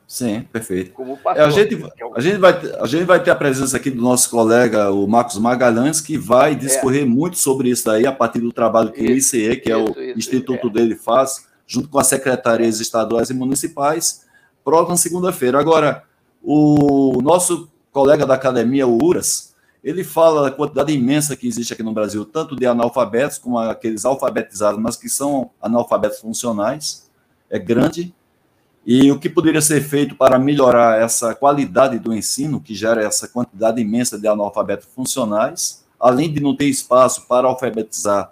Sim, perfeito. É, a, gente, é a, gente vai, a gente vai ter a presença aqui do nosso colega, o Marcos Magalhães, que vai é. discorrer é. muito sobre isso aí, a partir do trabalho que isso, o ICE, que isso, é o isso, instituto é. dele, faz, junto com as secretarias estaduais e municipais, próxima segunda-feira. Agora, o nosso colega da academia, o URAS, ele fala da quantidade imensa que existe aqui no Brasil, tanto de analfabetos como aqueles alfabetizados, mas que são analfabetos funcionais, é grande. E o que poderia ser feito para melhorar essa qualidade do ensino, que gera essa quantidade imensa de analfabetos funcionais, além de não ter espaço para alfabetizar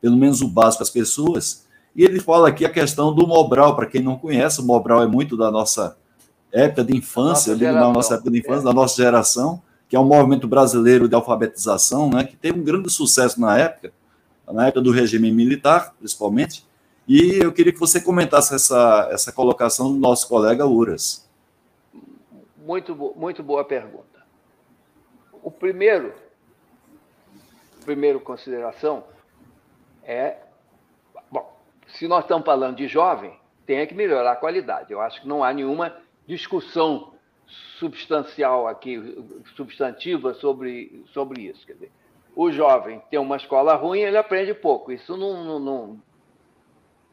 pelo menos o básico as pessoas. E ele fala aqui a questão do Mobral, para quem não conhece, o Mobral é muito da nossa época de infância, nossa da nossa época de infância, é. da nossa geração que é um movimento brasileiro de alfabetização, né, que teve um grande sucesso na época. na época do regime militar, principalmente, e eu queria que você comentasse essa, essa colocação do nosso colega Uras. Muito, muito boa pergunta. O primeiro, primeiro consideração é, se nós estamos falando de jovem, tem que melhorar a qualidade. Eu acho que não há nenhuma discussão substancial aqui, substantiva sobre, sobre isso. Quer dizer, o jovem tem uma escola ruim, ele aprende pouco. Isso não, não, não,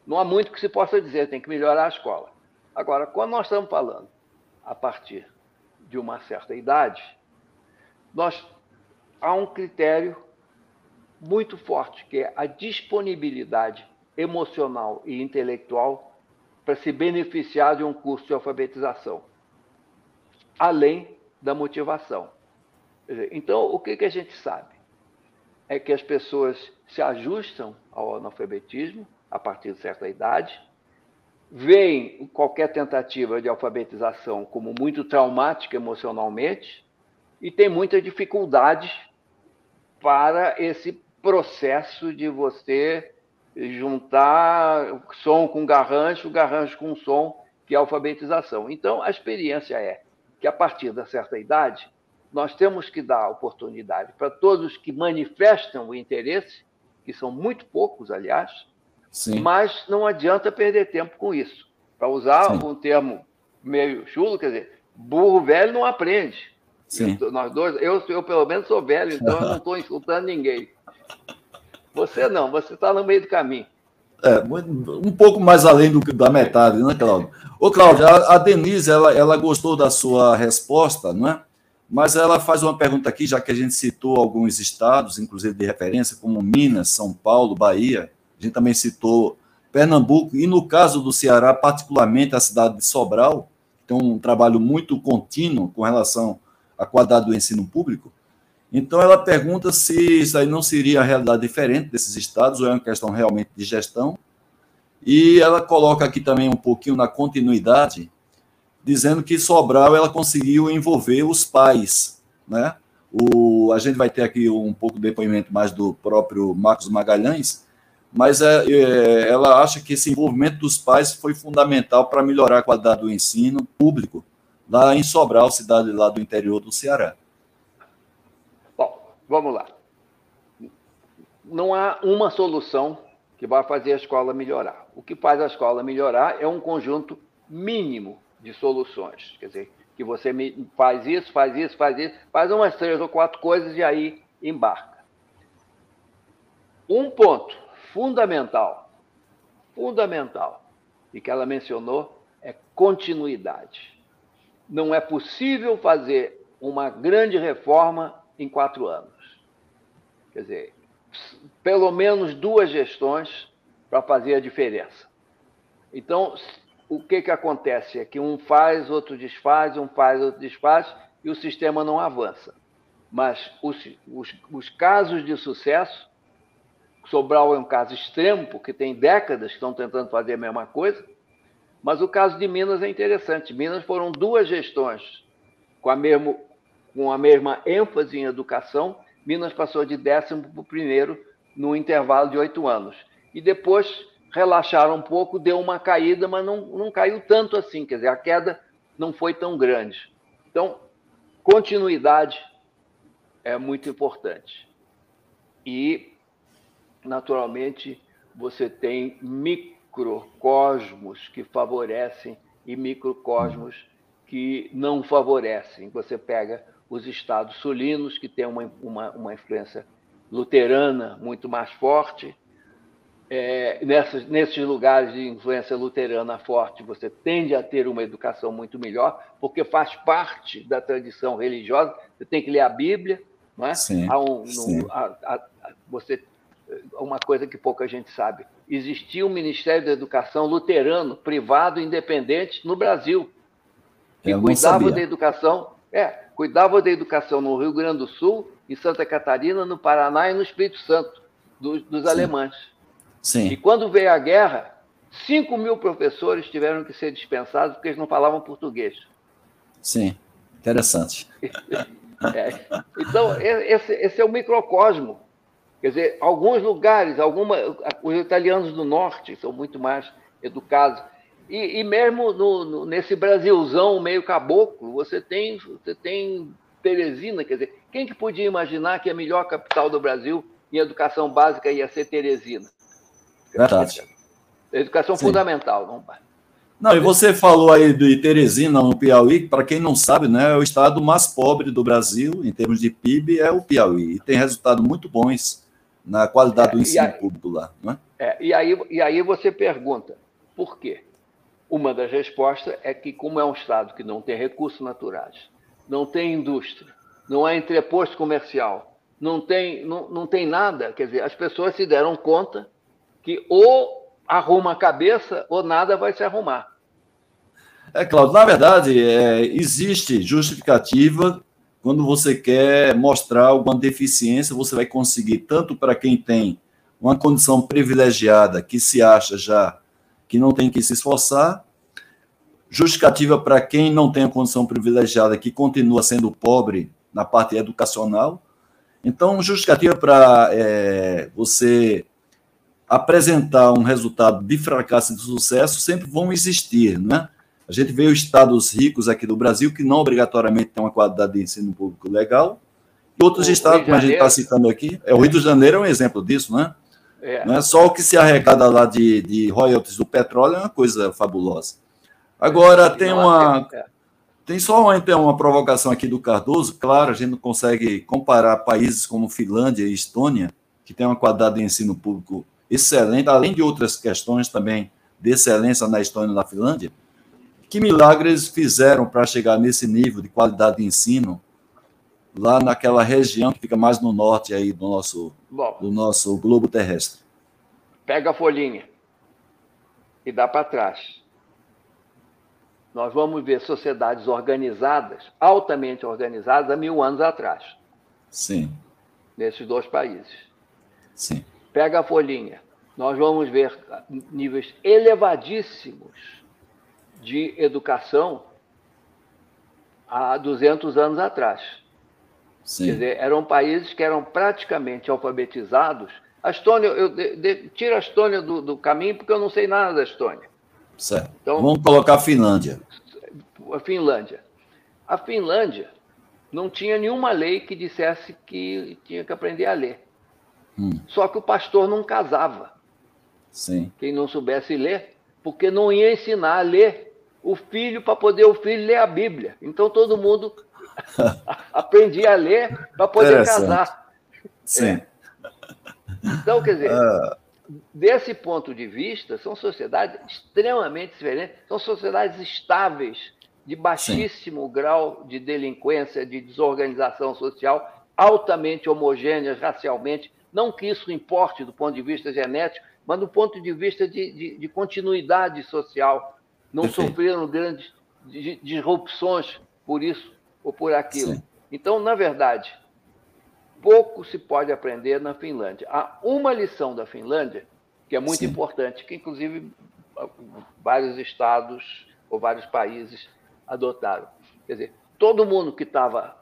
não há muito que se possa dizer, tem que melhorar a escola. Agora, quando nós estamos falando a partir de uma certa idade, nós há um critério muito forte, que é a disponibilidade emocional e intelectual para se beneficiar de um curso de alfabetização além da motivação. Então, o que, que a gente sabe? É que as pessoas se ajustam ao analfabetismo a partir de certa idade, veem qualquer tentativa de alfabetização como muito traumática emocionalmente e tem muita dificuldade para esse processo de você juntar som com garrancho, garrancho com som, que é alfabetização. Então, a experiência é que a partir da certa idade nós temos que dar oportunidade para todos que manifestam o interesse, que são muito poucos, aliás, Sim. mas não adianta perder tempo com isso. Para usar Sim. um termo meio chulo, quer dizer, burro velho não aprende. Sim. Eu, nós dois, eu, eu pelo menos sou velho, então eu não estou insultando ninguém. Você não, você está no meio do caminho. É, um pouco mais além do, da metade, né, Cláudio? Ô, Cláudio, a, a Denise, ela, ela gostou da sua resposta, não é? Mas ela faz uma pergunta aqui, já que a gente citou alguns estados, inclusive de referência, como Minas, São Paulo, Bahia, a gente também citou Pernambuco, e no caso do Ceará, particularmente a cidade de Sobral, que tem um trabalho muito contínuo com relação à qualidade do ensino público. Então, ela pergunta se isso aí não seria a realidade diferente desses estados, ou é uma questão realmente de gestão. E ela coloca aqui também um pouquinho na continuidade, dizendo que Sobral ela conseguiu envolver os pais, né? O, a gente vai ter aqui um pouco de depoimento mais do próprio Marcos Magalhães, mas é, é, ela acha que esse envolvimento dos pais foi fundamental para melhorar a qualidade do ensino público lá em Sobral, cidade lá do interior do Ceará. Vamos lá. Não há uma solução que vai fazer a escola melhorar. O que faz a escola melhorar é um conjunto mínimo de soluções. Quer dizer, que você faz isso, faz isso, faz isso, faz umas três ou quatro coisas e aí embarca. Um ponto fundamental, fundamental, e que ela mencionou, é continuidade. Não é possível fazer uma grande reforma em quatro anos. Quer dizer, pelo menos duas gestões para fazer a diferença. Então, o que, que acontece é que um faz, outro desfaz, um faz, outro desfaz, e o sistema não avança. Mas os, os, os casos de sucesso, Sobral é um caso extremo, porque tem décadas que estão tentando fazer a mesma coisa, mas o caso de Minas é interessante. Minas foram duas gestões com a, mesmo, com a mesma ênfase em educação, Minas passou de décimo para o primeiro no intervalo de oito anos. E depois relaxaram um pouco, deu uma caída, mas não, não caiu tanto assim. Quer dizer, a queda não foi tão grande. Então, continuidade é muito importante. E, naturalmente, você tem microcosmos que favorecem e microcosmos que não favorecem. Você pega os estados sulinos, que têm uma, uma, uma influência luterana muito mais forte. É, nessas, nesses lugares de influência luterana forte, você tende a ter uma educação muito melhor, porque faz parte da tradição religiosa. Você tem que ler a Bíblia, não é? Sim, um, no, a, a, você uma coisa que pouca gente sabe. Existia um Ministério da Educação luterano, privado, independente, no Brasil, que cuidava da educação é, cuidava da educação no Rio Grande do Sul, em Santa Catarina, no Paraná e no Espírito Santo, dos, dos Sim. alemães. Sim. E quando veio a guerra, 5 mil professores tiveram que ser dispensados porque eles não falavam português. Sim, interessante. É. Então, esse, esse, é o microcosmo Quer dizer, alguns lugares, alguma, os italianos do norte são muito mais educados. E, e mesmo no, no, nesse Brasilzão meio caboclo, você tem, você tem Teresina, quer dizer, quem que podia imaginar que a melhor capital do Brasil em educação básica ia ser Teresina? Verdade. Educação Sim. fundamental, não não, e você falou aí de Teresina, no Piauí, para quem não sabe, né, é o estado mais pobre do Brasil, em termos de PIB, é o Piauí. E tem resultados muito bons na qualidade é, do ensino aí, público lá. Né? É, e, aí, e aí você pergunta, por quê? Uma das respostas é que, como é um estado que não tem recursos naturais, não tem indústria, não há entreposto comercial, não tem, não, não tem nada, quer dizer, as pessoas se deram conta que ou arruma a cabeça ou nada vai se arrumar. É, Claudio, na verdade, é, existe justificativa quando você quer mostrar alguma deficiência, você vai conseguir, tanto para quem tem uma condição privilegiada, que se acha já que não tem que se esforçar, justificativa para quem não tem a condição privilegiada, que continua sendo pobre na parte educacional. Então, justificativa para é, você apresentar um resultado de fracasso e de sucesso sempre vão existir, né? A gente vê os estados ricos aqui do Brasil que não obrigatoriamente têm uma qualidade de ensino público legal, e outros o estados, como a gente está citando aqui, é, o Rio de Janeiro é um exemplo disso, né? É. Não é só o que se arrecada lá de, de royalties do petróleo é uma coisa fabulosa. Agora, tem uma. É. Tem só uma, então, uma provocação aqui do Cardoso. Claro, a gente não consegue comparar países como Finlândia e Estônia, que tem uma qualidade de ensino público excelente, além de outras questões também de excelência na Estônia e na Finlândia, que milagres fizeram para chegar nesse nível de qualidade de ensino lá naquela região que fica mais no norte aí do nosso, Bom, do nosso globo terrestre? Pega a folhinha e dá para trás. Nós vamos ver sociedades organizadas, altamente organizadas, há mil anos atrás. Sim. Nesses dois países. Sim pega a folhinha, nós vamos ver níveis elevadíssimos de educação há 200 anos atrás. Sim. Quer dizer, eram países que eram praticamente alfabetizados. A Estônia, eu de, de, tira a Estônia do, do, caminho porque eu não sei nada da Estônia. Certo. Então, Vamos colocar a Finlândia. A Finlândia. A Finlândia não tinha nenhuma lei que dissesse que tinha que aprender a ler. Hum. Só que o pastor não casava. Sim. Quem não soubesse ler, porque não ia ensinar a ler o filho para poder o filho ler a Bíblia. Então todo mundo aprendia a ler para poder casar. Sim. É. Então, quer dizer, uh... desse ponto de vista, são sociedades extremamente diferentes, são sociedades estáveis, de baixíssimo Sim. grau de delinquência, de desorganização social, altamente homogêneas racialmente, não que isso importe do ponto de vista genético, mas do ponto de vista de, de, de continuidade social. Não Perfeito. sofreram grandes disrupções por isso ou por aquilo. Sim. Então, na verdade, pouco se pode aprender na Finlândia. Há uma lição da Finlândia que é muito Sim. importante, que inclusive vários estados ou vários países adotaram. Quer dizer, todo mundo que estava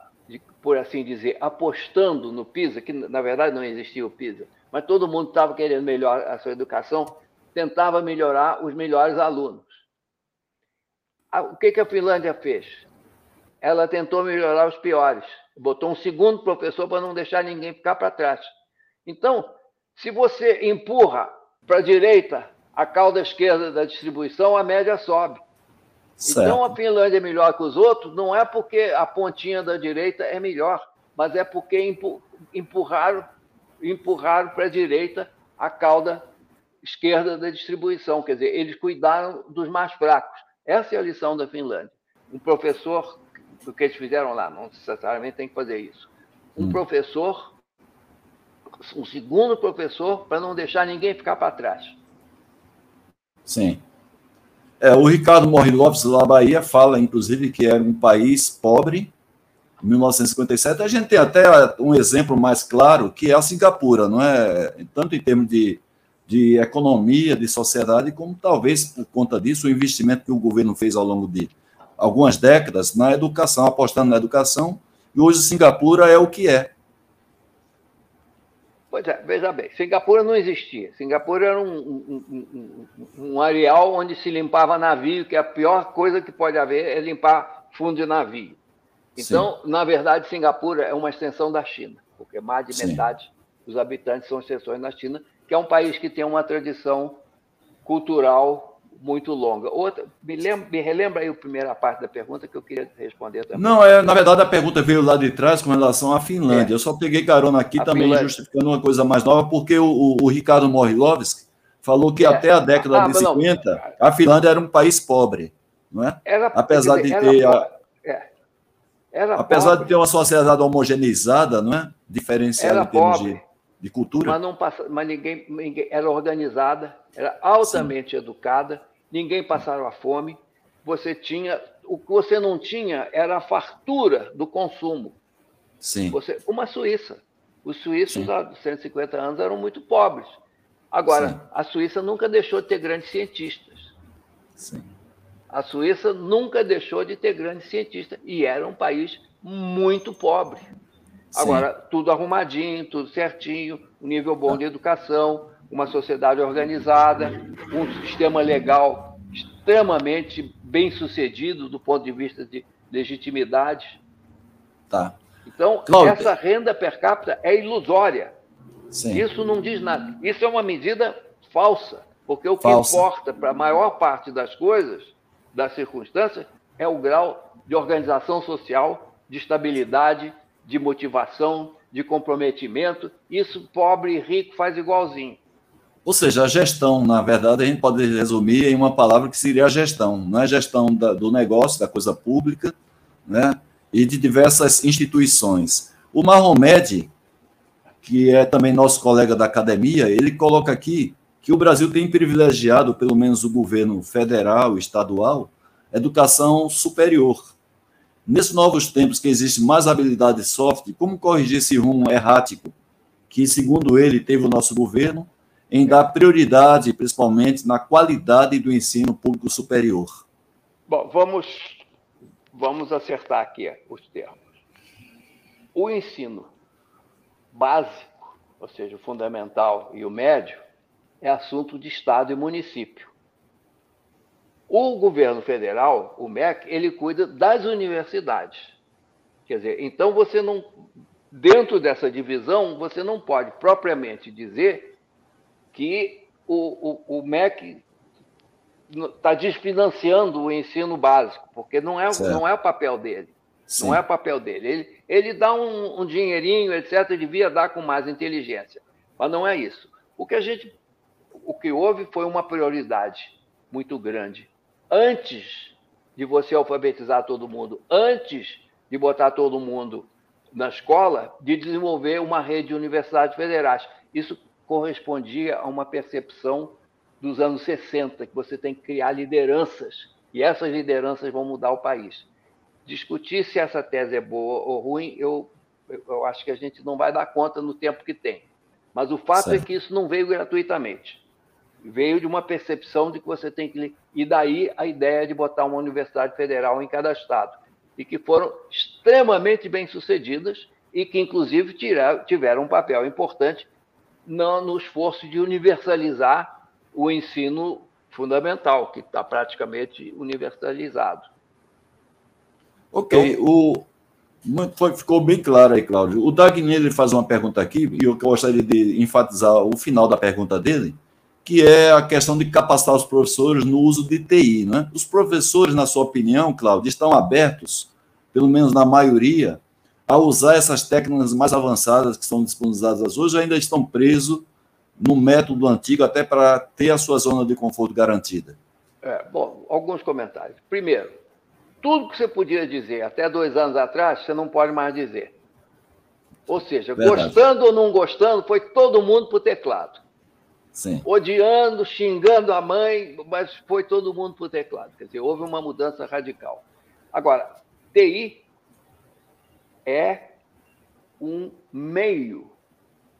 por assim dizer, apostando no PISA, que na verdade não existia o PISA, mas todo mundo estava querendo melhorar a sua educação, tentava melhorar os melhores alunos. O que, que a Finlândia fez? Ela tentou melhorar os piores, botou um segundo professor para não deixar ninguém ficar para trás. Então, se você empurra para a direita a cauda esquerda da distribuição, a média sobe. Certo. Então a Finlândia é melhor que os outros, não é porque a pontinha da direita é melhor, mas é porque empurraram, empurraram para a direita a cauda esquerda da distribuição. Quer dizer, eles cuidaram dos mais fracos. Essa é a lição da Finlândia. Um professor, do que eles fizeram lá, não necessariamente tem que fazer isso. Um hum. professor, um segundo professor, para não deixar ninguém ficar para trás. Sim. É, o Ricardo Morri Lopes, lá da Bahia, fala, inclusive, que era um país pobre, em 1957. A gente tem até um exemplo mais claro, que é a Singapura, não é? Tanto em termos de, de economia, de sociedade, como talvez por conta disso, o investimento que o governo fez ao longo de algumas décadas na educação, apostando na educação, e hoje Singapura é o que é. Pois é, veja bem, Singapura não existia. Singapura era um, um, um, um, areal onde se limpava navio, que a pior coisa que pode haver é limpar fundo de navio. Então, Sim. na verdade, Singapura é uma extensão da China, porque mais de Sim. metade dos habitantes são extensões da China, que é um país que tem uma tradição cultural muito longa. Outra, me, lembra, me relembra aí a primeira parte da pergunta que eu queria responder também. Não, é, na verdade a pergunta veio lá de trás com relação à Finlândia. É. Eu só peguei carona aqui a também Finlândia. justificando uma coisa mais nova, porque o, o, o Ricardo Morilovski falou que é. até a década ah, de 50 não. a Finlândia era um país pobre, não é? Era, apesar de ter a, é. apesar pobre. de ter uma sociedade homogeneizada, não é? Diferenciada em termos de, de, cultura. Mas não passa, mas ninguém, ninguém era organizada, era altamente Sim. educada ninguém passava fome, você tinha. O que você não tinha era a fartura do consumo. Sim. Você, uma Suíça. Os suíços, Sim. há 150 anos, eram muito pobres. Agora, Sim. a Suíça nunca deixou de ter grandes cientistas. Sim. A Suíça nunca deixou de ter grandes cientistas. E era um país muito pobre. Agora, tudo arrumadinho, tudo certinho, um nível bom de educação, uma sociedade organizada, um sistema legal extremamente bem sucedido do ponto de vista de legitimidade. Tá. Então, Cláudia. essa renda per capita é ilusória. Sim. Isso não diz nada. Isso é uma medida falsa, porque o que falsa. importa para a maior parte das coisas, das circunstâncias, é o grau de organização social, de estabilidade, de motivação, de comprometimento. Isso pobre e rico faz igualzinho. Ou seja, a gestão, na verdade, a gente pode resumir em uma palavra que seria a gestão. Não é gestão da, do negócio, da coisa pública, né? e de diversas instituições. O Mahomed, que é também nosso colega da academia, ele coloca aqui que o Brasil tem privilegiado, pelo menos o governo federal, estadual, educação superior. Nesses novos tempos que existe mais habilidade soft, como corrigir esse rumo errático que, segundo ele, teve o nosso governo, em dar prioridade, principalmente, na qualidade do ensino público superior? Bom, vamos, vamos acertar aqui os termos. O ensino básico, ou seja, o fundamental e o médio, é assunto de Estado e município. O governo federal, o MEC, ele cuida das universidades. Quer dizer, então você não, dentro dessa divisão, você não pode propriamente dizer que o, o, o MEC está desfinanciando o ensino básico, porque não é, não é o papel dele. Sim. Não é o papel dele. Ele, ele dá um, um dinheirinho, etc., devia dar com mais inteligência. Mas não é isso. O que a gente. O que houve foi uma prioridade muito grande. Antes de você alfabetizar todo mundo, antes de botar todo mundo na escola, de desenvolver uma rede de universidades federais. Isso correspondia a uma percepção dos anos 60, que você tem que criar lideranças, e essas lideranças vão mudar o país. Discutir se essa tese é boa ou ruim, eu, eu acho que a gente não vai dar conta no tempo que tem. Mas o fato é certo. é que isso não veio gratuitamente. Veio de uma percepção de que você tem que. E daí a ideia de botar uma universidade federal em cada estado. E que foram extremamente bem sucedidas e que, inclusive, tiveram um papel importante no, no esforço de universalizar o ensino fundamental, que está praticamente universalizado. Ok, então, o, foi, ficou bem claro aí, Cláudio. O Dagny ele faz uma pergunta aqui, e eu gostaria de enfatizar o final da pergunta dele, que é a questão de capacitar os professores no uso de TI. Né? Os professores, na sua opinião, Cláudio, estão abertos, pelo menos na maioria, a usar essas técnicas mais avançadas que são disponibilizadas hoje, ainda estão presos no método antigo, até para ter a sua zona de conforto garantida? É, bom, alguns comentários. Primeiro, tudo que você podia dizer até dois anos atrás, você não pode mais dizer. Ou seja, Verdade. gostando ou não gostando, foi todo mundo para o teclado. Sim. Odiando, xingando a mãe, mas foi todo mundo para o teclado. Quer dizer, houve uma mudança radical. Agora, TI é um meio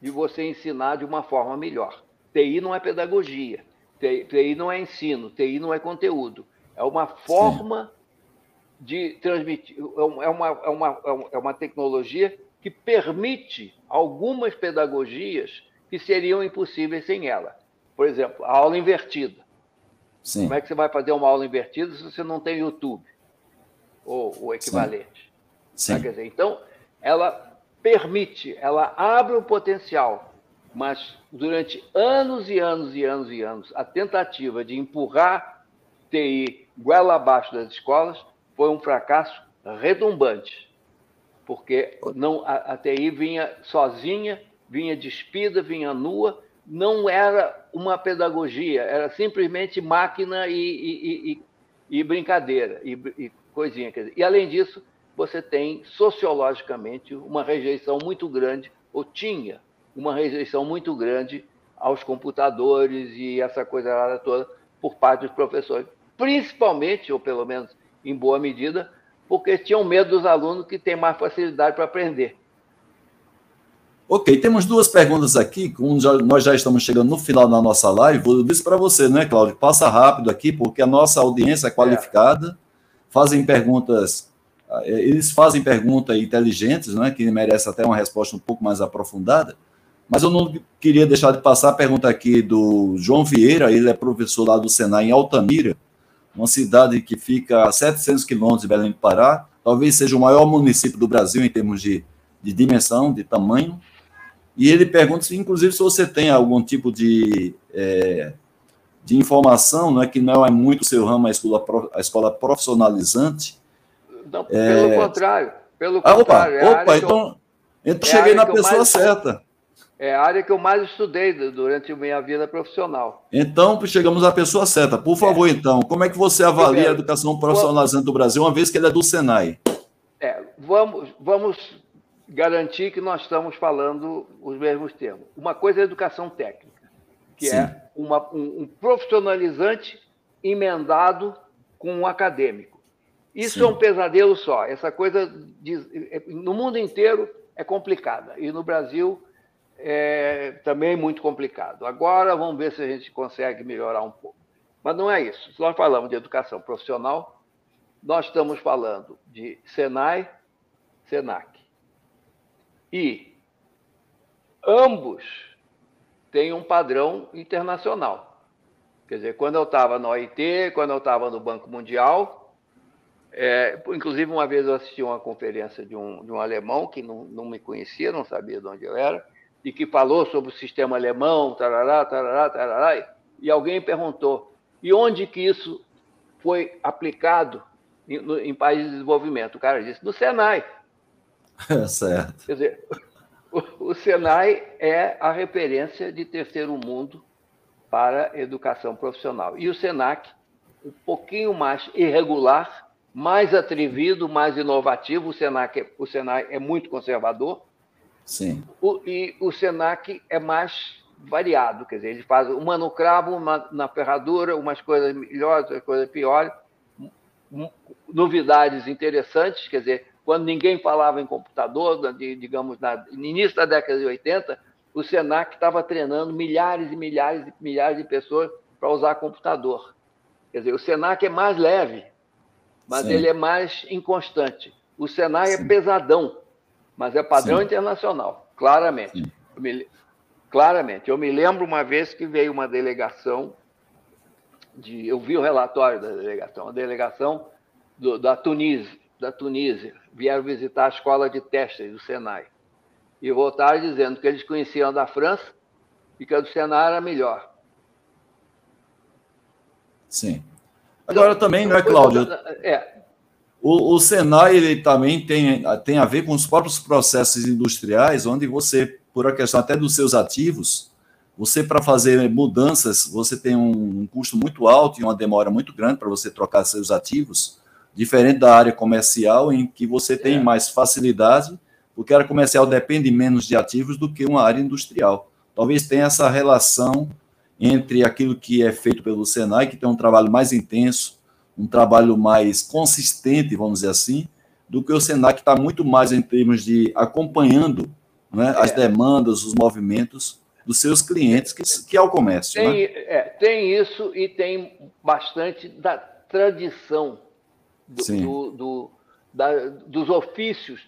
de você ensinar de uma forma melhor. TI não é pedagogia, TI não é ensino, TI não é conteúdo. É uma forma Sim. de transmitir, é uma, é, uma, é uma tecnologia que permite algumas pedagogias que seriam impossíveis sem ela. Por exemplo, a aula invertida. Sim. Como é que você vai fazer uma aula invertida se você não tem YouTube? Ou o equivalente. Sim. Sim. Quer dizer, então, ela permite, ela abre o potencial, mas durante anos e anos e anos e anos, a tentativa de empurrar TI goela abaixo das escolas foi um fracasso retumbante, porque não, a, a TI vinha sozinha, vinha despida, vinha nua, não era uma pedagogia, era simplesmente máquina e, e, e, e brincadeira, e, coisinha. E, além disso, você tem, sociologicamente, uma rejeição muito grande, ou tinha uma rejeição muito grande aos computadores e essa coisa toda por parte dos professores, principalmente, ou pelo menos em boa medida, porque tinham medo dos alunos que têm mais facilidade para aprender. Ok, temos duas perguntas aqui. nós já estamos chegando no final da nossa live. Vou dizer para você, né, Cláudio? Passa rápido aqui, porque a nossa audiência é qualificada. É. Fazem perguntas, eh, eles fazem perguntas inteligentes, né, que merecem até uma resposta um pouco mais aprofundada. Mas eu não queria deixar de passar a pergunta aqui do João Vieira, ele é professor lá do Senai em Altamira, uma cidade que fica a 700 quilômetros de Belém do Pará, talvez seja o maior município do Brasil em termos de, de dimensão, de tamanho. E ele pergunta, se, inclusive, se você tem algum tipo de, é, de informação, né, que não é muito seu ramo, a escola, a escola profissionalizante. Não, pelo é... contrário. Pelo ah, contrário. Opa, é opa então, eu, então é cheguei na pessoa mais, certa. É a área que eu mais estudei durante a minha vida profissional. Então, chegamos à pessoa certa. Por favor, é. então, como é que você avalia a educação profissionalizante do Brasil, uma vez que ele é do Senai? É, vamos, vamos garantir que nós estamos falando os mesmos termos. Uma coisa é a educação técnica, que Sim. é uma, um, um, profissionalizante emendado com um acadêmico. Isso Sim. é um pesadelo só. Essa coisa, de, no mundo inteiro, é complicada. E no Brasil, é também muito complicado. Agora, vamos ver se a gente consegue melhorar um pouco. Mas não é isso. Se nós falamos de educação profissional, nós estamos falando de Senai, Senac. E ambos têm um padrão internacional. Quer dizer, quando eu estava no OIT, quando eu estava no Banco Mundial, é, inclusive uma vez eu assisti uma conferência de um, de um alemão que não, não me conhecia, não sabia de onde eu era, e que falou sobre o sistema alemão, tarará, tarará, tarará, e alguém perguntou, e onde que isso foi aplicado em, no, em países de desenvolvimento? O cara disse, no Senai. certo. Quer dizer, o, o Senai é a referência de terceiro mundo para educação profissional. E o Senac, um pouquinho mais irregular, mais atrevido, mais inovativo. O Senac, o Senai é muito conservador. Sim. O, e o Senac é mais variado, quer dizer, ele faz uma no cravo, uma na ferradura, umas coisas melhores, outras coisas piores, novidades interessantes, quer dizer, quando ninguém falava em computador, digamos, no início da década de 80, o Senac estava treinando milhares e milhares e milhares de pessoas para usar computador. Quer dizer, o Senac é mais leve, mas Sim. ele é mais inconstante. O Senai é Sim. é pesadão, mas é padrão Sim. internacional, claramente. Eu me, claramente. Eu me lembro uma vez que veio uma delegação, de, eu vi o relatório da delegação, a delegação do, da Tunísia, da Tunísia vieram visitar a escola de testes do Senai e voltaram dizendo que eles conheciam da França e que a do Senai era melhor. Sim. Agora então, também, não é, Cláudio? É. O, o Senai ele também tem, tem a ver com os próprios processos industriais, onde você, por a questão até dos seus ativos, você para fazer mudanças, você tem um, um custo muito alto e uma demora muito grande para você trocar seus ativos diferente da área comercial, em que você tem é. mais facilidade, porque a área comercial depende menos de ativos do que uma área industrial. Talvez tenha essa relação entre aquilo que é feito pelo Senai, que tem um trabalho mais intenso, um trabalho mais consistente, vamos dizer assim, do que o Senai, que está muito mais em termos de acompanhando né, é. as demandas, os movimentos dos seus clientes, que, que é o comércio. Tem, né? é, tem isso e tem bastante da tradição do, do, do, da, dos ofícios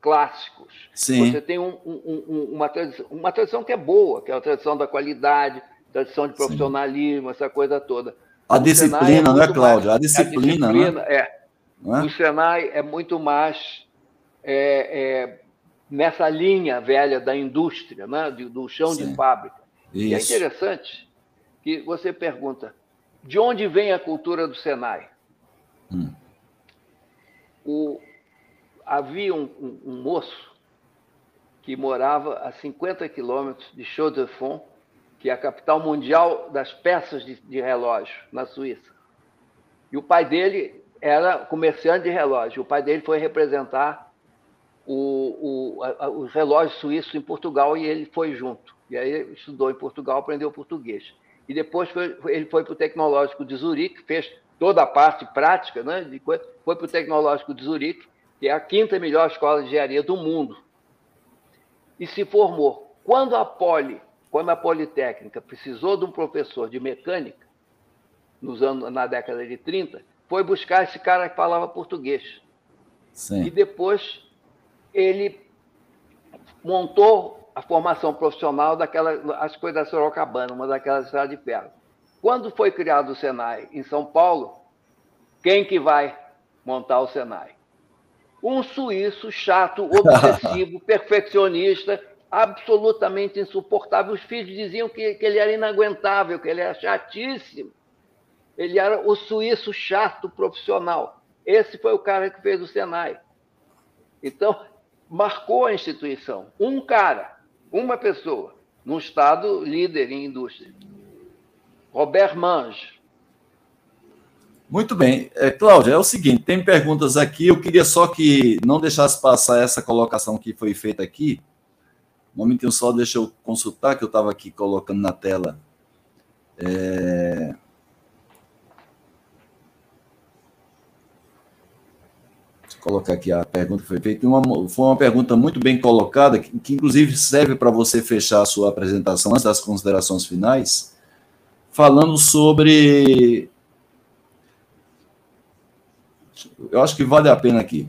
clássicos. Sim. Você tem um, um, uma, tradição, uma tradição que é boa, que é a tradição da qualidade, tradição de profissionalismo, Sim. essa coisa toda. A o disciplina, é não é, Cláudio? A disciplina, a disciplina né? é. é. O Senai é muito mais é, é, nessa linha velha da indústria, né? do chão Sim. de fábrica. Isso. E é interessante que você pergunta, de onde vem a cultura do Senai? Hum. O, havia um, um, um, moço que morava a 50 quilômetros de Chaux-de-Fonds, que é a capital mundial das peças de, de, relógio, na Suíça. E o pai dele era comerciante de relógio. O pai dele foi representar o, o, a, os relógios suíços em Portugal e ele foi junto. E aí estudou em Portugal, aprendeu português. E depois foi, ele foi para o Tecnológico de Zurique, fez toda a parte prática, né? foi para o Tecnológico de Zurique, que é a quinta melhor escola de engenharia do mundo. E se formou. Quando a Poli, quando a Politécnica precisou de um professor de mecânica, nos anos, na década de 30, foi buscar esse cara que falava português. Sim. E depois ele montou a formação profissional daquela, as coisas da Sorocabana, uma daquelas estradas de ferro. Quando foi criado o Senai em São Paulo, quem que vai montar o Senai? Um suíço chato, obsessivo, perfeccionista, absolutamente insuportável. Os filhos diziam que, que ele era inaguentável, que ele era chatíssimo. Ele era o suíço chato profissional. Esse foi o cara que fez o Senai. Então, marcou a instituição. Um cara, uma pessoa, num estado líder em indústria. Robert Mange. Muito bem. É, Cláudia, é o seguinte, tem perguntas aqui, eu queria só que não deixasse passar essa colocação que foi feita aqui. Um momentinho só, deixa eu consultar, que eu estava aqui colocando na tela. É... colocar aqui a pergunta que foi feita. Uma, foi uma pergunta muito bem colocada, que, que inclusive serve para você fechar a sua apresentação antes das considerações finais, falando sobre. Eu acho que vale a pena aqui.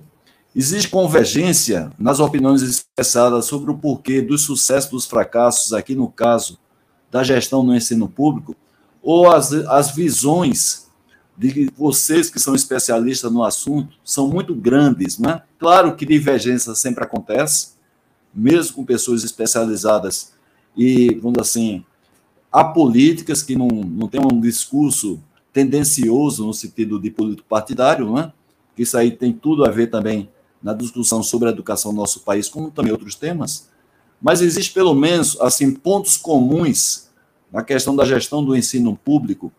Existe convergência nas opiniões expressadas sobre o porquê do sucesso dos fracassos, aqui no caso da gestão no ensino público, ou as, as visões de vocês que são especialistas no assunto são muito grandes, né? Claro que divergência sempre acontece, mesmo com pessoas especializadas e, vamos dizer assim, apolíticas que não, não têm um discurso tendencioso no sentido de político partidário, né? Isso aí tem tudo a ver também na discussão sobre a educação no nosso país, como também outros temas. Mas existe pelo menos assim pontos comuns na questão da gestão do ensino público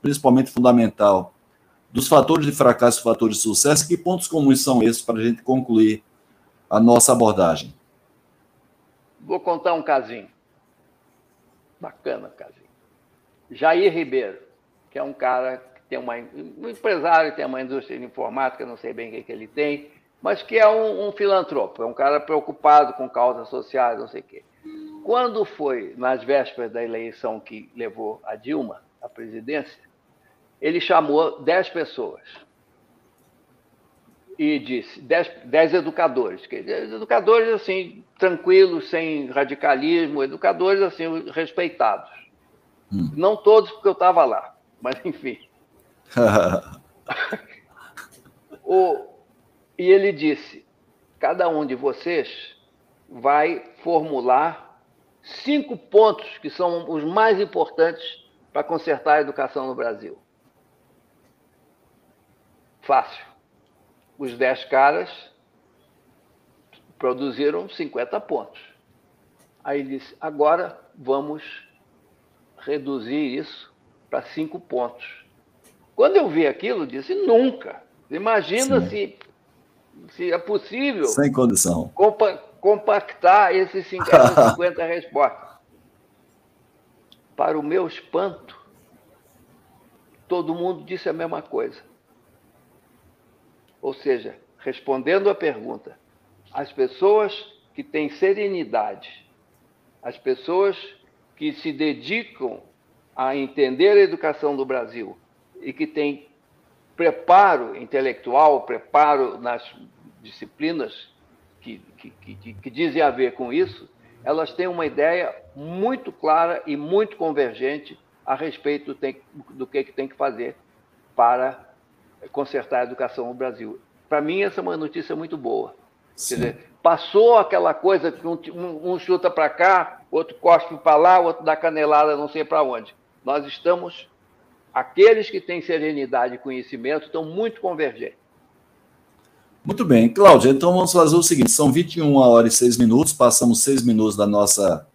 principalmente fundamental, dos fatores de fracasso e fatores de sucesso, que pontos comuns são esses para a gente concluir a nossa abordagem? Vou contar um casinho. Bacana, casinho. Jair Ribeiro, que é um cara que tem uma, um empresário, tem uma indústria de informática, não sei bem o que, que ele tem, mas que é um, um filantropo, é um cara preocupado com causas sociais, não sei o quê. Quando foi nas vésperas da eleição que levou a Dilma à presidência, ele chamou dez pessoas e disse, dez, dez educadores, educadores assim, tranquilos, sem radicalismo, educadores assim, respeitados. Hum. Não todos, porque eu estava lá, mas enfim. o, e ele disse: cada um de vocês vai formular cinco pontos que são os mais importantes para consertar a educação no Brasil. Fácil. Os 10 caras produziram 50 pontos. Aí disse: agora vamos reduzir isso para 5 pontos. Quando eu vi aquilo, disse: nunca. Imagina se, se é possível. Sem condição. Compa compactar esses 50, 50 respostas. Para o meu espanto, todo mundo disse a mesma coisa. Ou seja, respondendo à pergunta, as pessoas que têm serenidade, as pessoas que se dedicam a entender a educação do Brasil e que têm preparo intelectual, preparo nas disciplinas que, que, que, que dizem a ver com isso, elas têm uma ideia muito clara e muito convergente a respeito do que, tem que fazer para consertar a educação no Brasil. Para mim, essa é uma notícia muito boa. Quer dizer, passou aquela coisa que um, um, um chuta para cá, outro cospe para lá, outro dá canelada não sei para onde. Nós estamos, aqueles que têm serenidade e conhecimento, estão muito convergentes. Muito bem, Cláudia, então vamos fazer o seguinte: são 21 horas e 6 minutos, passamos 6 minutos da nossa,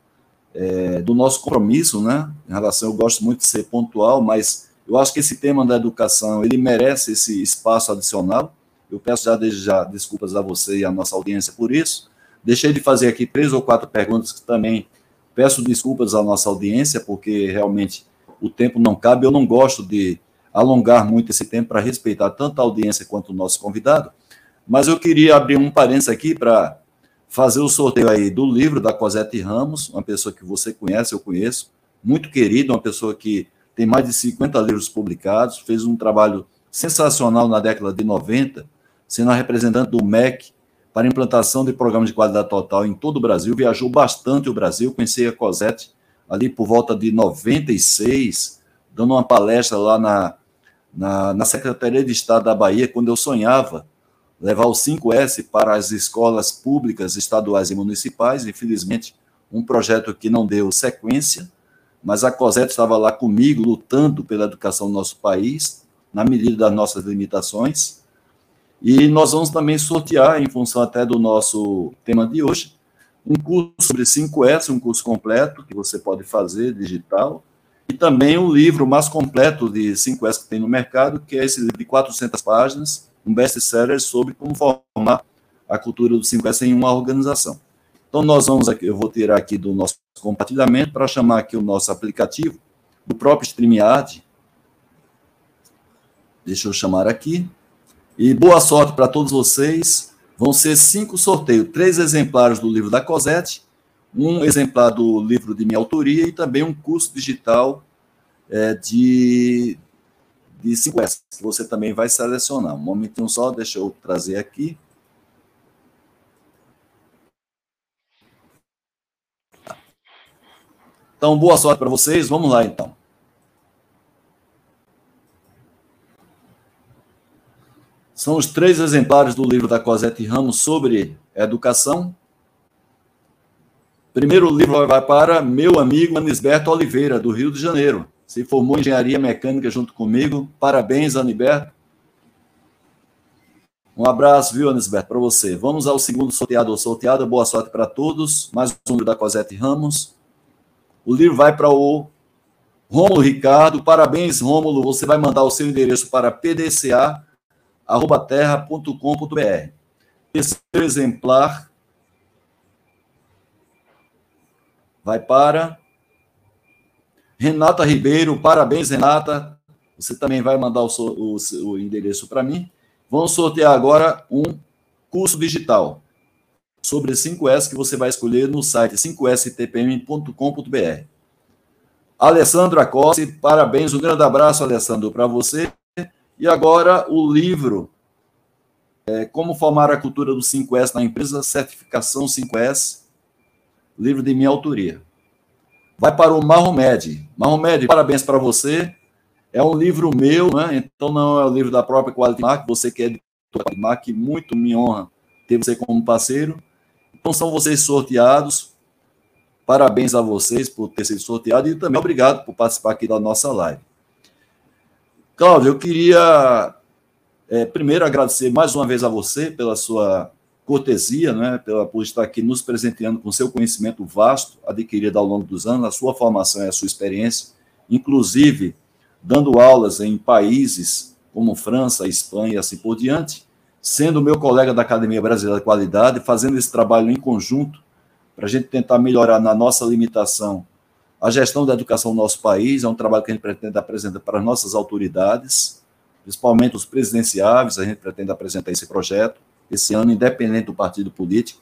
é, do nosso compromisso, né? Em relação, eu gosto muito de ser pontual, mas eu acho que esse tema da educação ele merece esse espaço adicional. Eu peço já desde já desculpas a você e à nossa audiência por isso. Deixei de fazer aqui três ou quatro perguntas que também peço desculpas à nossa audiência, porque realmente o tempo não cabe. Eu não gosto de alongar muito esse tempo para respeitar tanto a audiência quanto o nosso convidado. Mas eu queria abrir um parênteses aqui para fazer o sorteio aí do livro da Cosette Ramos, uma pessoa que você conhece, eu conheço, muito querida, uma pessoa que tem mais de 50 livros publicados, fez um trabalho sensacional na década de 90, sendo a representante do MEC para implantação de programas de qualidade total em todo o Brasil, viajou bastante o Brasil, conheci a Cosette ali por volta de 96, dando uma palestra lá na, na, na Secretaria de Estado da Bahia, quando eu sonhava levar o 5S para as escolas públicas, estaduais e municipais. Infelizmente, um projeto que não deu sequência, mas a COSET estava lá comigo, lutando pela educação do nosso país, na medida das nossas limitações. E nós vamos também sortear, em função até do nosso tema de hoje, um curso sobre 5S, um curso completo que você pode fazer, digital, e também um livro mais completo de 5S que tem no mercado, que é esse livro de 400 páginas, um best-seller sobre como formar a cultura do 5S em uma organização. Então, nós vamos aqui, eu vou tirar aqui do nosso compartilhamento para chamar aqui o nosso aplicativo, do próprio StreamYard. Deixa eu chamar aqui. E boa sorte para todos vocês. Vão ser cinco sorteios: três exemplares do livro da Cosette, um exemplar do livro de minha autoria e também um curso digital é, de de 5S, que você também vai selecionar. Um momentinho só, deixa eu trazer aqui. Então, boa sorte para vocês. Vamos lá, então. São os três exemplares do livro da Cosette Ramos sobre educação. Primeiro livro vai para meu amigo Anisberto Oliveira, do Rio de Janeiro se formou em engenharia mecânica junto comigo. Parabéns, Aniberto. Um abraço, viu, Anisberto, para você. Vamos ao segundo sorteado ou sorteada. Boa sorte para todos. Mais um livro da Cosette Ramos. O livro vai para o Rômulo Ricardo. Parabéns, Rômulo. Você vai mandar o seu endereço para pdca.terra.com.br. Esse exemplar vai para Renata Ribeiro, parabéns, Renata. Você também vai mandar o, o, o endereço para mim. Vamos sortear agora um curso digital sobre 5S que você vai escolher no site 5stpm.com.br. Alessandro Acossi, parabéns, um grande abraço, Alessandro, para você. E agora o livro é, Como Formar a Cultura do 5S na Empresa, Certificação 5S, livro de minha autoria vai para o Mahomed. Mahomed, parabéns para você. É um livro meu, né? então não é o livro da própria Quality Mark, você que é editor da Quality Mark, muito me honra ter você como parceiro. Então são vocês sorteados. Parabéns a vocês por ter sido sorteado e também obrigado por participar aqui da nossa live. Cláudio, eu queria é, primeiro agradecer mais uma vez a você pela sua cortesia, né, pela, por estar aqui nos presenteando com seu conhecimento vasto, adquirido ao longo dos anos, a sua formação e a sua experiência, inclusive dando aulas em países como França, Espanha e assim por diante, sendo meu colega da Academia Brasileira de Qualidade, fazendo esse trabalho em conjunto para a gente tentar melhorar na nossa limitação a gestão da educação no nosso país, é um trabalho que a gente pretende apresentar para as nossas autoridades, principalmente os presidenciáveis, a gente pretende apresentar esse projeto, esse ano, independente do partido político.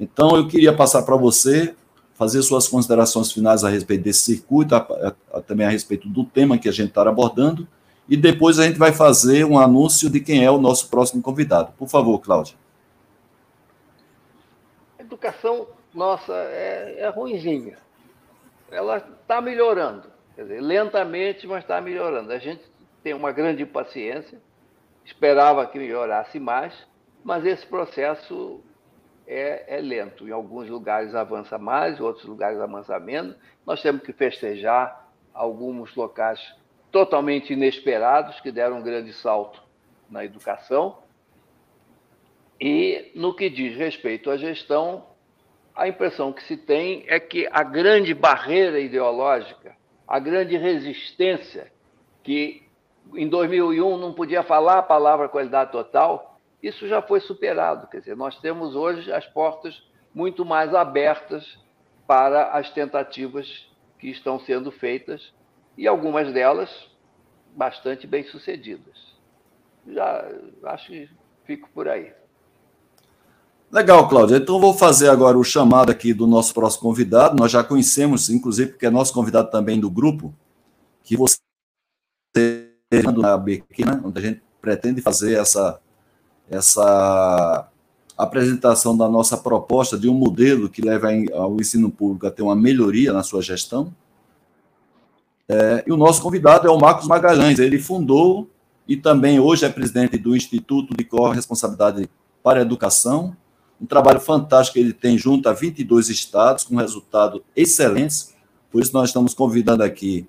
Então, eu queria passar para você, fazer suas considerações finais a respeito desse circuito, a, a, a, também a respeito do tema que a gente está abordando, e depois a gente vai fazer um anúncio de quem é o nosso próximo convidado. Por favor, Cláudia. educação nossa é, é ruimzinha. Ela está melhorando. Quer dizer, lentamente, mas está melhorando. A gente tem uma grande paciência, esperava que melhorasse mais, mas esse processo é, é, lento. Em alguns lugares avança mais, em outros lugares avança menos. Nós temos que festejar alguns locais totalmente inesperados que deram um grande salto na educação. E no que diz respeito à gestão, a impressão que se tem é que a grande barreira ideológica, a grande resistência que em 2001 não podia falar a palavra qualidade total, isso já foi superado. Quer dizer, nós temos hoje as portas muito mais abertas para as tentativas que estão sendo feitas e algumas delas bastante bem sucedidas. Já acho que fico por aí. Legal, Cláudia. Então vou fazer agora o chamado aqui do nosso próximo convidado. Nós já conhecemos, inclusive, porque é nosso convidado também do grupo, que você na BQ, né, onde a gente pretende fazer essa essa apresentação da nossa proposta de um modelo que leva ao ensino público a ter uma melhoria na sua gestão. É, e o nosso convidado é o Marcos Magalhães. Ele fundou e também hoje é presidente do Instituto de Corresponsabilidade para a Educação, um trabalho fantástico que ele tem junto a 22 estados, com resultados excelentes. Por isso, nós estamos convidando aqui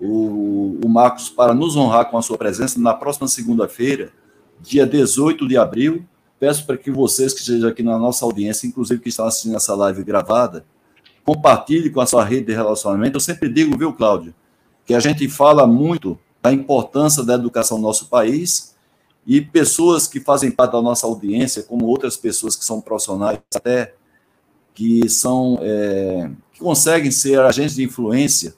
o, o Marcos para nos honrar com a sua presença na próxima segunda-feira, dia 18 de abril. Peço para que vocês que estejam aqui na nossa audiência, inclusive que estão assistindo essa live gravada, compartilhe com a sua rede de relacionamento. Eu sempre digo, viu, Cláudio, que a gente fala muito da importância da educação no nosso país e pessoas que fazem parte da nossa audiência, como outras pessoas que são profissionais, até que são é, que conseguem ser agentes de influência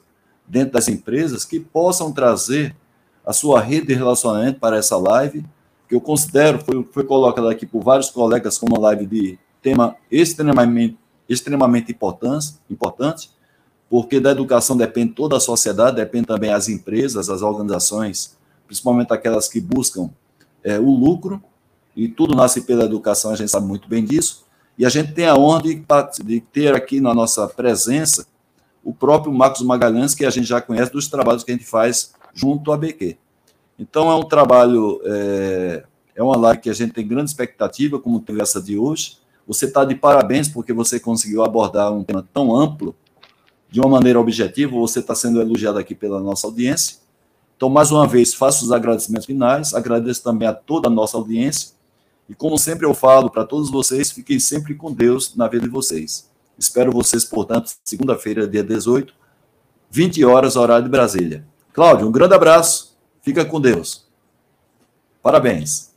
dentro das empresas, que possam trazer a sua rede de relacionamento para essa live que eu considero, foi, foi colocado aqui por vários colegas como uma live de tema extremamente, extremamente importante, importante, porque da educação depende toda a sociedade, depende também as empresas, as organizações, principalmente aquelas que buscam é, o lucro, e tudo nasce pela educação, a gente sabe muito bem disso, e a gente tem a honra de, de ter aqui na nossa presença o próprio Marcos Magalhães, que a gente já conhece dos trabalhos que a gente faz junto à BQ. Então, é um trabalho, é, é uma live que a gente tem grande expectativa, como teve essa de hoje. Você está de parabéns porque você conseguiu abordar um tema tão amplo, de uma maneira objetiva. Você está sendo elogiado aqui pela nossa audiência. Então, mais uma vez, faço os agradecimentos finais, agradeço também a toda a nossa audiência. E como sempre eu falo para todos vocês, fiquem sempre com Deus na vida de vocês. Espero vocês, portanto, segunda-feira, dia 18, 20 horas, horário de Brasília. Cláudio, um grande abraço Fica com Deus. Parabéns.